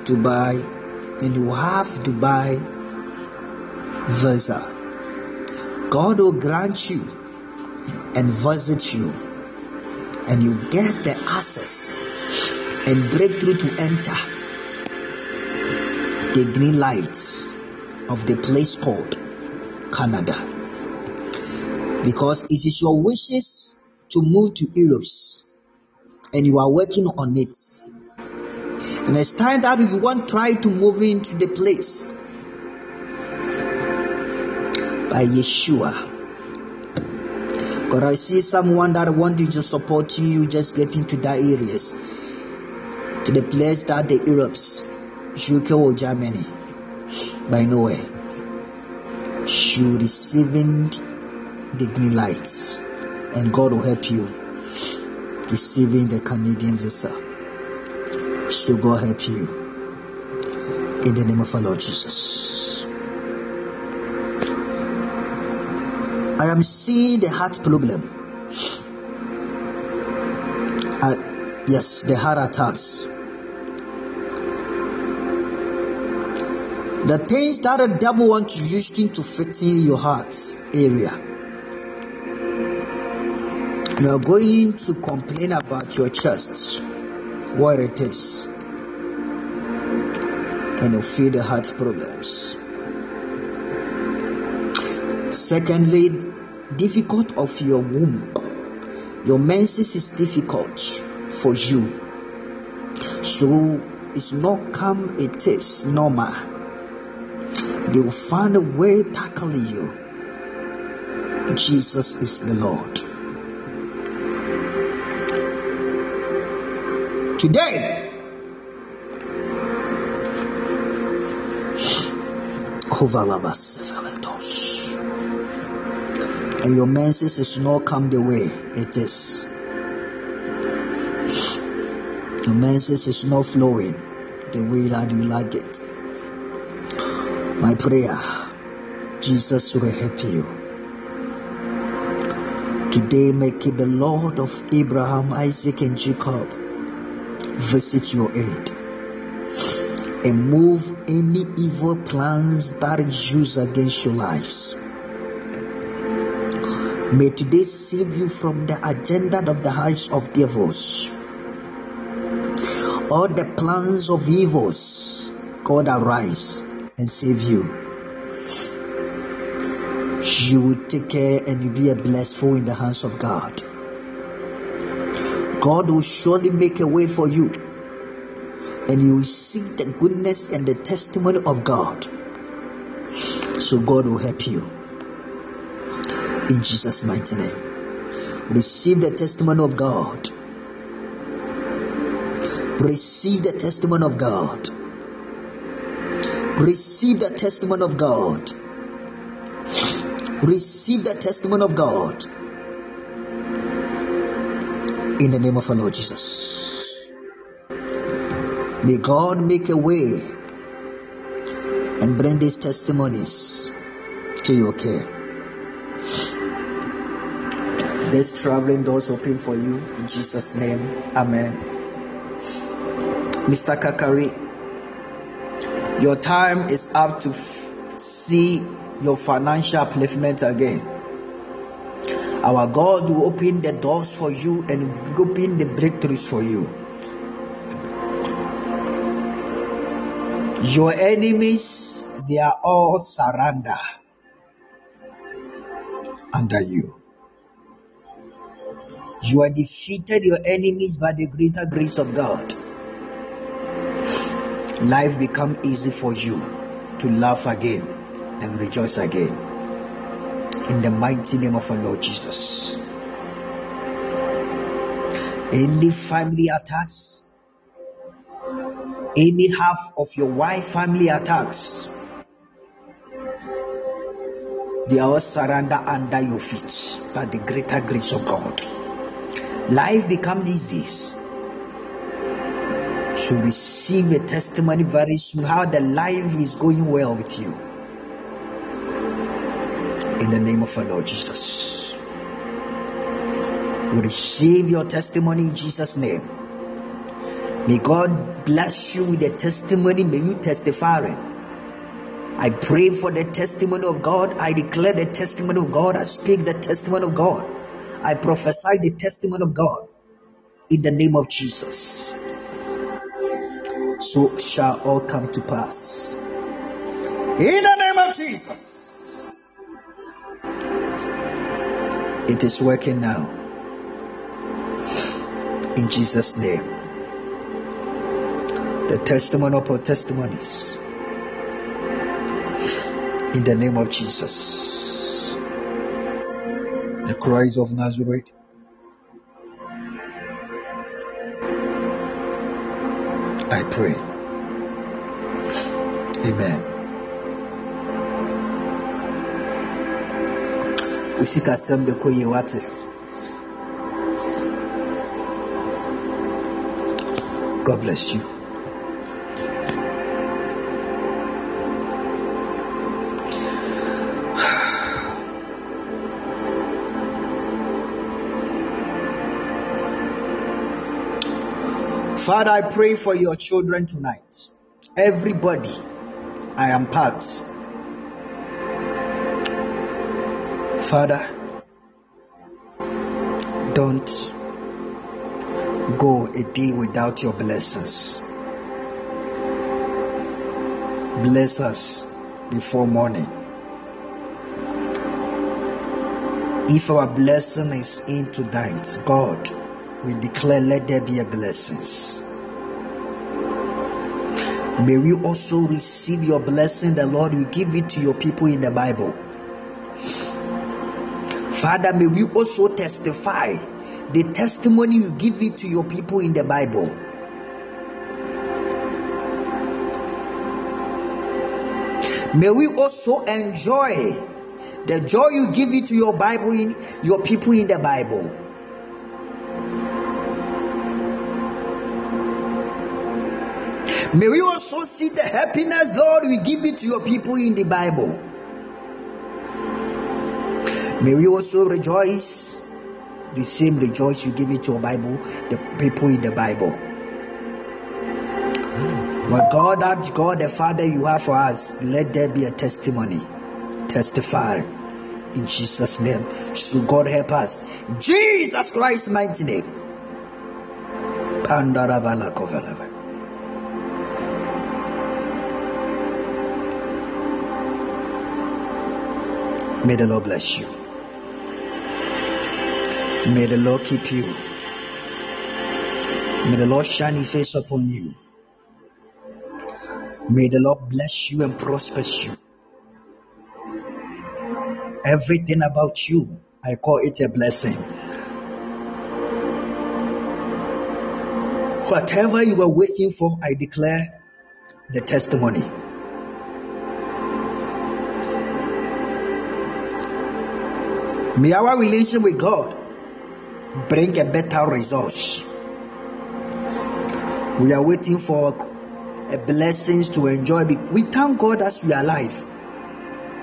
Dubai and you have Dubai visa, God will grant you and visit you, and you get the access and breakthrough to enter the green lights of the place called Canada. Because it is your wishes to move to Europe and you are working on it. And it's time that you want try to move into the place by Yeshua. God, I see someone that wanted to support you, you just get into that areas. To the place that the Europe's, UK or Germany, by nowhere. You receiving the green lights, and God will help you receiving the Canadian visa. So God help you in the name of our Lord Jesus. I am seeing the heart problem. Yes, the heart attacks. The things that the devil wants to use to fit in your heart area. You are going to complain about your chest, what it is, and you'll feel the heart problems. Secondly, difficult of your womb. Your menses is difficult for you. So it's not come it is normal. They will find a way tackling you. Jesus is the Lord. Today, and your menses is not come the way it is. Your menses is not flowing the way that you like it. My prayer, Jesus will help you. Today, make it the Lord of Abraham, Isaac, and Jacob visit your aid and move any evil plans that is used against your lives. May today save you from the agenda of the house of devils. All the plans of evils, God arise and save you. You will take care and you be a blessed in the hands of God. God will surely make a way for you, and you will see the goodness and the testimony of God. So God will help you. In Jesus' mighty name. Receive the testimony of God. Receive the testimony of God. Receive the testimony of God. Receive the testimony of God. In the name of our Lord Jesus. May God make a way and bring these testimonies to your care. This traveling doors open for you in Jesus' name. Amen. Mr. Kakari, your time is up to f- see your financial upliftment again. Our God will open the doors for you and open the breakthroughs for you. Your enemies, they are all surrender under you. You are defeated your enemies by the greater grace of God. Life become easy for you to laugh again and rejoice again. In the mighty name of our Lord Jesus. Any family attacks, any half of your wife family attacks, they all surrender under your feet by the greater grace of God. Life becomes days to receive a testimony very soon how the life is going well with you. In the name of our Lord Jesus. We receive your testimony in Jesus' name. May God bless you with a testimony. May you testify. I pray for the testimony of God. I declare the testimony of God. I speak the testimony of God. I prophesy the testimony of God in the name of Jesus. So shall all come to pass. In the name of Jesus. It is working now. In Jesus' name. The testimony upon testimonies. In the name of Jesus. The cries of Nazareth. I pray. Amen. Usika kɔ yie wate. God bless you. Father, I pray for your children tonight. Everybody, I am part. Father, don't go a day without your blessings. Bless us before morning. If our blessing is in tonight, God, we declare let there be a blessings. May we also receive your blessing, the Lord will give it to your people in the Bible. Father, may we also testify the testimony you give it to your people in the Bible. May we also enjoy the joy you give it to your Bible in your people in the Bible. May we also see the happiness, Lord, we give it to your people in the Bible. May we also rejoice the same rejoice you give it to your Bible, the people in the Bible. But God, that God the Father you have for us, let there be a testimony. Testify in Jesus' name. So God help us. Jesus Christ's mighty name. Pandaravala kovalava. May the Lord bless you. May the Lord keep you. May the Lord shine his face upon you. May the Lord bless you and prosper you. Everything about you, I call it a blessing. Whatever you are waiting for, I declare the testimony. May our relation with God bring a better result. We are waiting for a blessings to enjoy. We thank God as we are alive.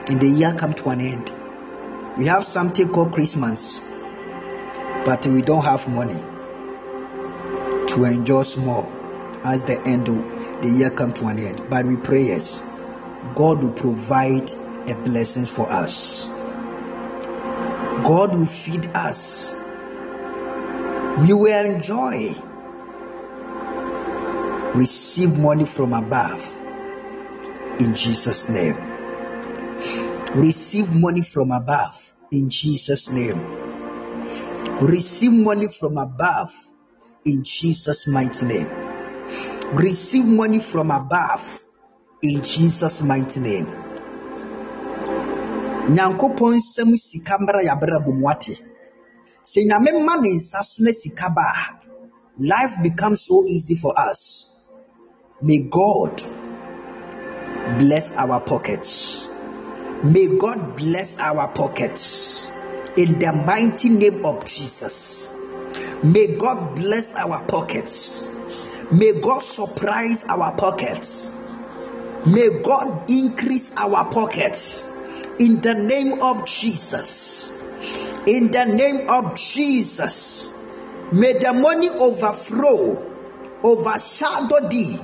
And the year come to an end. We have something called Christmas, but we don't have money to enjoy more as the end of the year come to an end. But we pray yes, God will provide a blessing for us. God will feed us. We will enjoy. Receive money from above. In Jesus' name. Receive money from above. In Jesus' name. Receive money from above. In Jesus' mighty name. Receive money from above. in Jesus' mighty name. Nyankopɔn nsɛm sika mmara yɛabrabɔ mu ate. Sɛ nyame ma ne nsa so na sika ba life becomes so easy for us. May God bless our pockets. May God bless our pockets in the mighty name of Jesus. May God bless our pockets. May God surprise our pockets. May God increase our pockets in the name of Jesus. In the name of Jesus. May the money overflow, overshadow thee,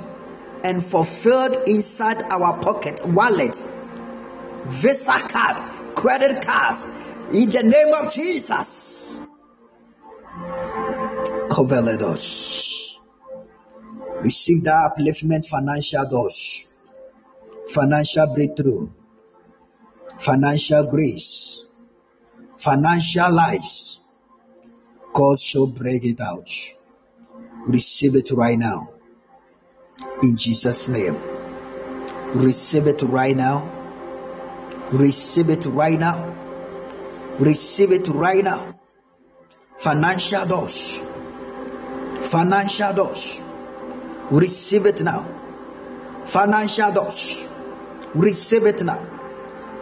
and fulfilled inside our pocket, wallet, Visa card, credit cards, in the name of Jesus. Cover us. Receive the upliftment financial doors, financial breakthrough, financial grace, financial lives. God shall break it out. Receive it right now. In Jesus' name. Receive it right now. Receive it right now. Receive it right now. Financial doors. Financial doors. Receive it now. Financial doors. Receive it now.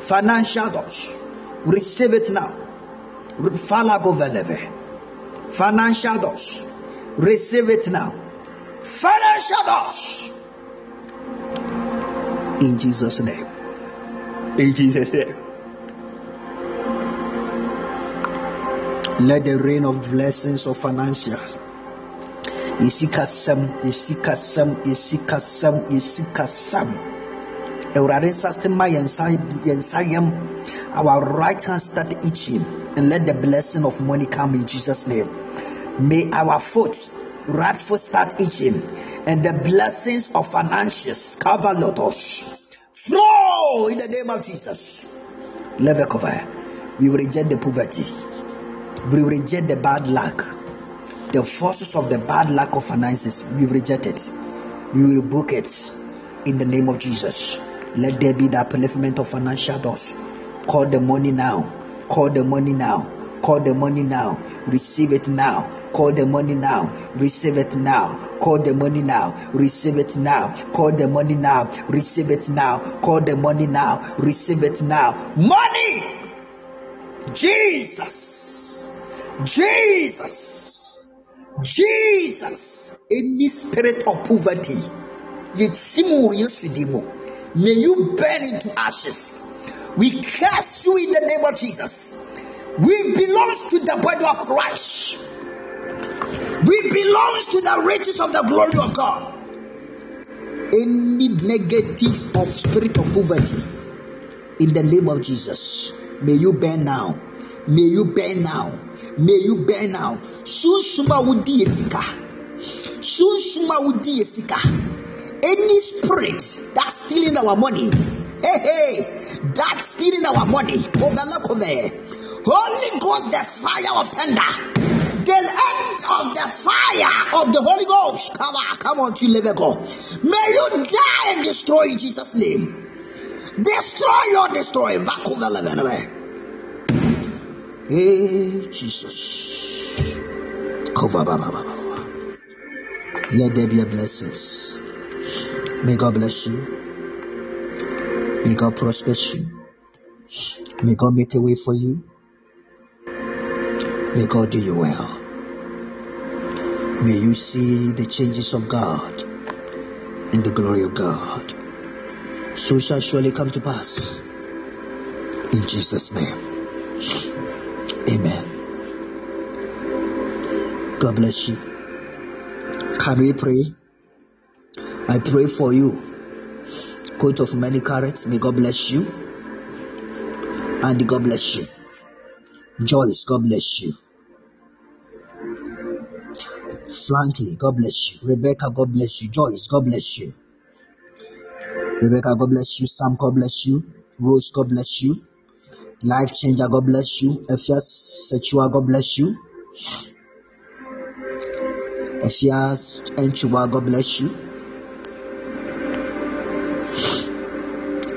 Financial doors. Receive it now. Financial doors. Receive it now. Financial doors. In Jesus' name. In Jesus' name. Let the rain of blessings of financial. Isikasam, isikasam, isikasam, isikasam. Awurade nsa ase ma yɛn. Our right hand start itching, and let the blessing of money come in Jesus' name. May our foot, right foot, start itching, and the blessings of financials cover lotus flow in the name of Jesus. Cover. We reject the poverty. We reject the bad luck. The forces of the bad luck of finances, we reject it. We will book it in the name of Jesus. Let there be the upliftment of financial doors. Call the money now. Call the money now. Call the money now. Receive it now. Call the money now. Receive it now. Call the money now. Receive it now. Call the money now. Receive it now. Call the money now. Receive it now. Money! Jesus! Jesus! Jesus! Any spirit of poverty, yɛtsimu yɛsidi mu. May you burn into ashes. We curse you in the name of Jesus. We belong to the body of Christ. We belong to the riches of the glory of God. Any negative of spirit of poverty, in the name of Jesus, may you burn now. May you burn now. May you burn now. Sunsuma wudi esika. Sunsuma wudi esika. Any spirit that's stealing our money, hey hey, that's stealing our money. Holy Ghost, the fire of thunder. The end of the fire of the Holy Ghost. Come on, come on, to Levico. May you die and destroy in Jesus' name. Destroy your destroy. Vakuveleve. Hey, Jesus. Cover, ba, ba, ba, ba, ba. Let there be a blessings. May God bless you. May God prosper you. May God make a way for you. May God do you well. May you see the changes of God and the glory of God. So shall surely come to pass. In Jesus' name. Amen. God bless you. Can we pray? I pray for you. Coat of many carrots, may God bless you. And God bless you. Joyce, God bless you. Frankly, God bless you. Rebecca, God bless you. Joyce, God bless you. Rebecca, God bless you. Sam, God bless you. Rose, God bless you. Life changer, God bless you. Ephias Sechua, God bless you. Ephias Enchua, God bless you.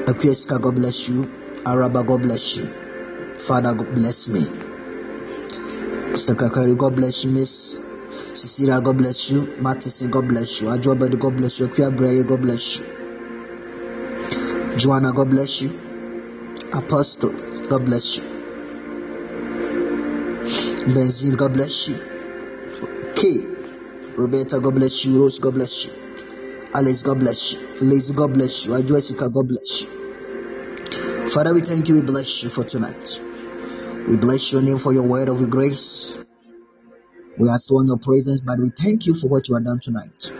Akweska, God bless you. Araba, God bless you. Father, God bless me. Mr. Kakari, God bless you. Miss Cecilia, God bless you. Mattison, God bless you. Ajobedi, God bless you. Akua Breye, God bless you. Joanna, God bless you. Apostle, God bless you. Benzine, God bless you. K. Roberta, God bless you. Rose, God bless you. Alice, God bless you. Lazy, God bless you. Ajuesica, God bless you. Father, we thank you. We bless you for tonight. We bless your name for your word of grace. We are still in your presence, but we thank you for what you have done tonight.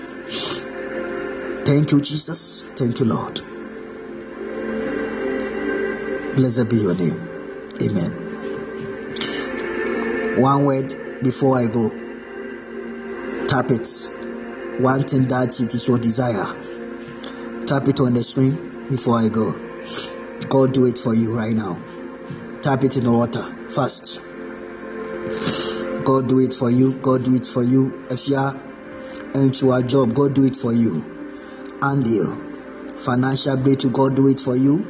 Thank you, Jesus. Thank you, Lord. Blessed be your name. Amen. One word before I go. Tap it. One thing that it is your desire. Tap it on the screen before I go. God do it for you right now. Tap it in the water fast. God do it for you. God do it for you. If you are into a job, God do it for you. And you financial breakthrough, God do it for you.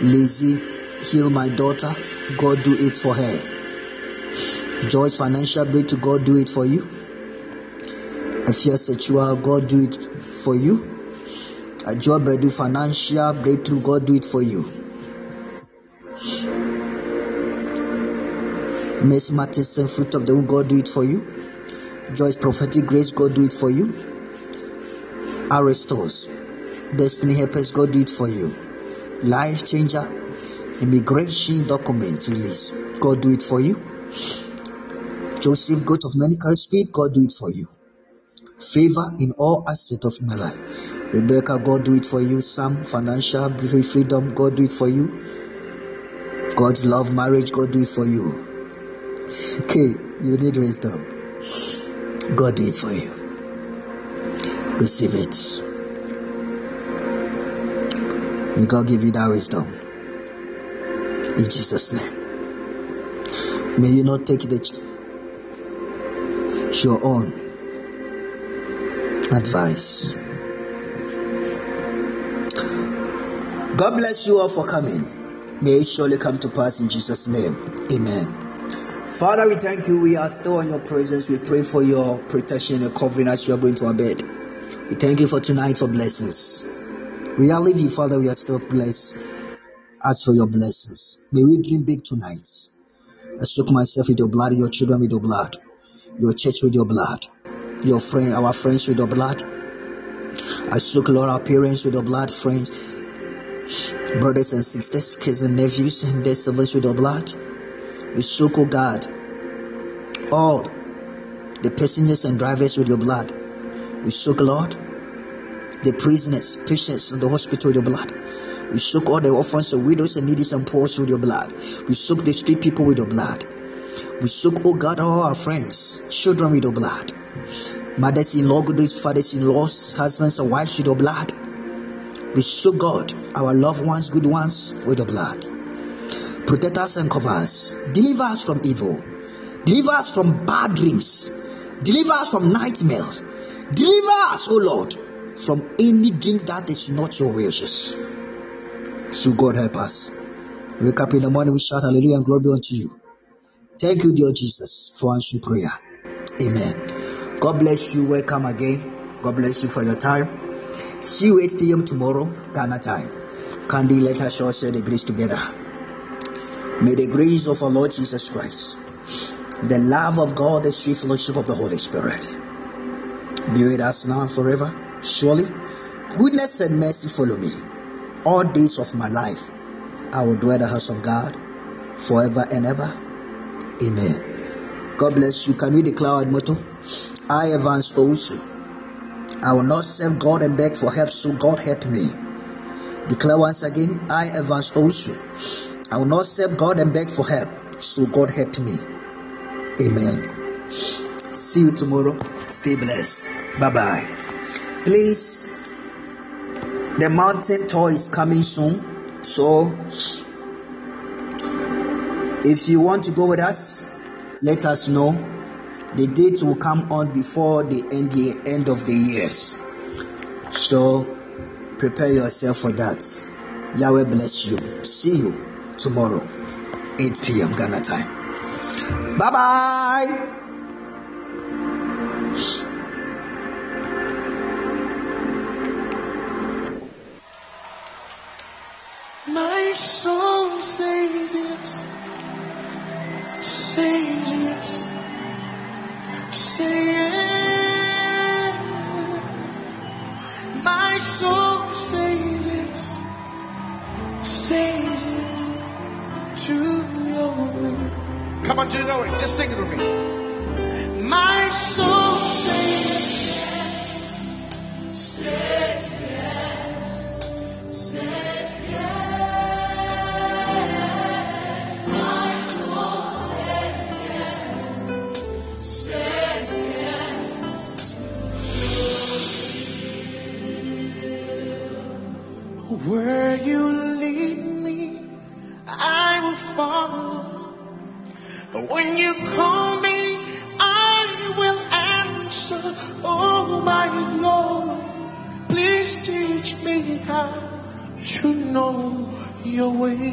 Lazy, heal my daughter, God do it for her. Joy's financial breakthrough, God do it for you. Are sexual, God do it for you. A job I do financial breakthrough, God do it for you. Miss Matheson, fruit of the womb, God do it for you. Joyce, prophetic grace, God do it for you. Aristos, destiny helpers, God do it for you. Life changer, immigration document release, God do it for you. Joseph, God of medical speed, God do it for you. Favor in all aspects of my life. Rebecca, God do it for you. Some financial freedom, God do it for you. God's love, marriage, God do it for you. Okay, you need wisdom. God do it for you. Receive it. May God give you that wisdom. In Jesus' name. May you not take the ch- your own advice. God bless you all for coming. May it surely come to pass in Jesus' name. Amen. Father, we thank you. We are still in your presence. We pray for your protection and covering as you are going to our bed. We thank you for tonight for blessings. We are living, Father. We are still blessed. Ask for your blessings. May we dream big tonight. I soak myself with your blood, your children with your blood, your church with your blood, your friend, our friends with your blood. I soak, Lord, our parents with your blood, friends, brothers and sisters, kids and nephews, and their servants with your blood. We soak, oh God, all the passengers and drivers with your blood. We soak, Lord, the prisoners, patients in the hospital with your blood. We soak all the orphans and widows and needy and poor with your blood. We soak the street people with your blood. We soak, oh God, all our friends, children with your blood. Mothers in law, good fathers in laws, husbands and wives with your blood. We soak, God, our loved ones, good ones with your blood. Protect us and cover us. Deliver us from evil. Deliver us from bad dreams. Deliver us from nightmares. Deliver us, O Lord, from any dream that is not your wishes. So God help us. Wake up in the morning, we shout hallelujah and glory unto you. Thank you, dear Jesus, for answering prayer. Amen. God bless you. Welcome again. God bless you for your time. See you 8 p.m. tomorrow, Ghana time. We let us all share the grace together? May the grace of our Lord Jesus Christ, the love of God, the sweet fellowship of the Holy Spirit be with us now and forever. Surely, goodness and mercy follow me all days of my life. I will dwell in the house of God forever and ever. Amen. God bless you. Can we declare our motto? I, Evans Owusu. I will not serve God and beg for help, so God help me. Declare once again, I, Evans Owusu. I will not serve God and beg for help, so God help me. Amen. See you tomorrow. Stay blessed. Bye bye. Please, the mountain tour is coming soon. So, if you want to go with us, let us know. The date will come on before the end, the end of the years. So, prepare yourself for that. Yahweh bless you. See you tomorrow, 8 p.m. Ghana time. Bye bye. My soul says yes, says yes, say yes. My soul says yes, says yes. Come on, do it? Just sing it with me. My soul says Where you lead me, I will follow. When you call me, I will answer. Oh my Lord, please teach me how to know your way.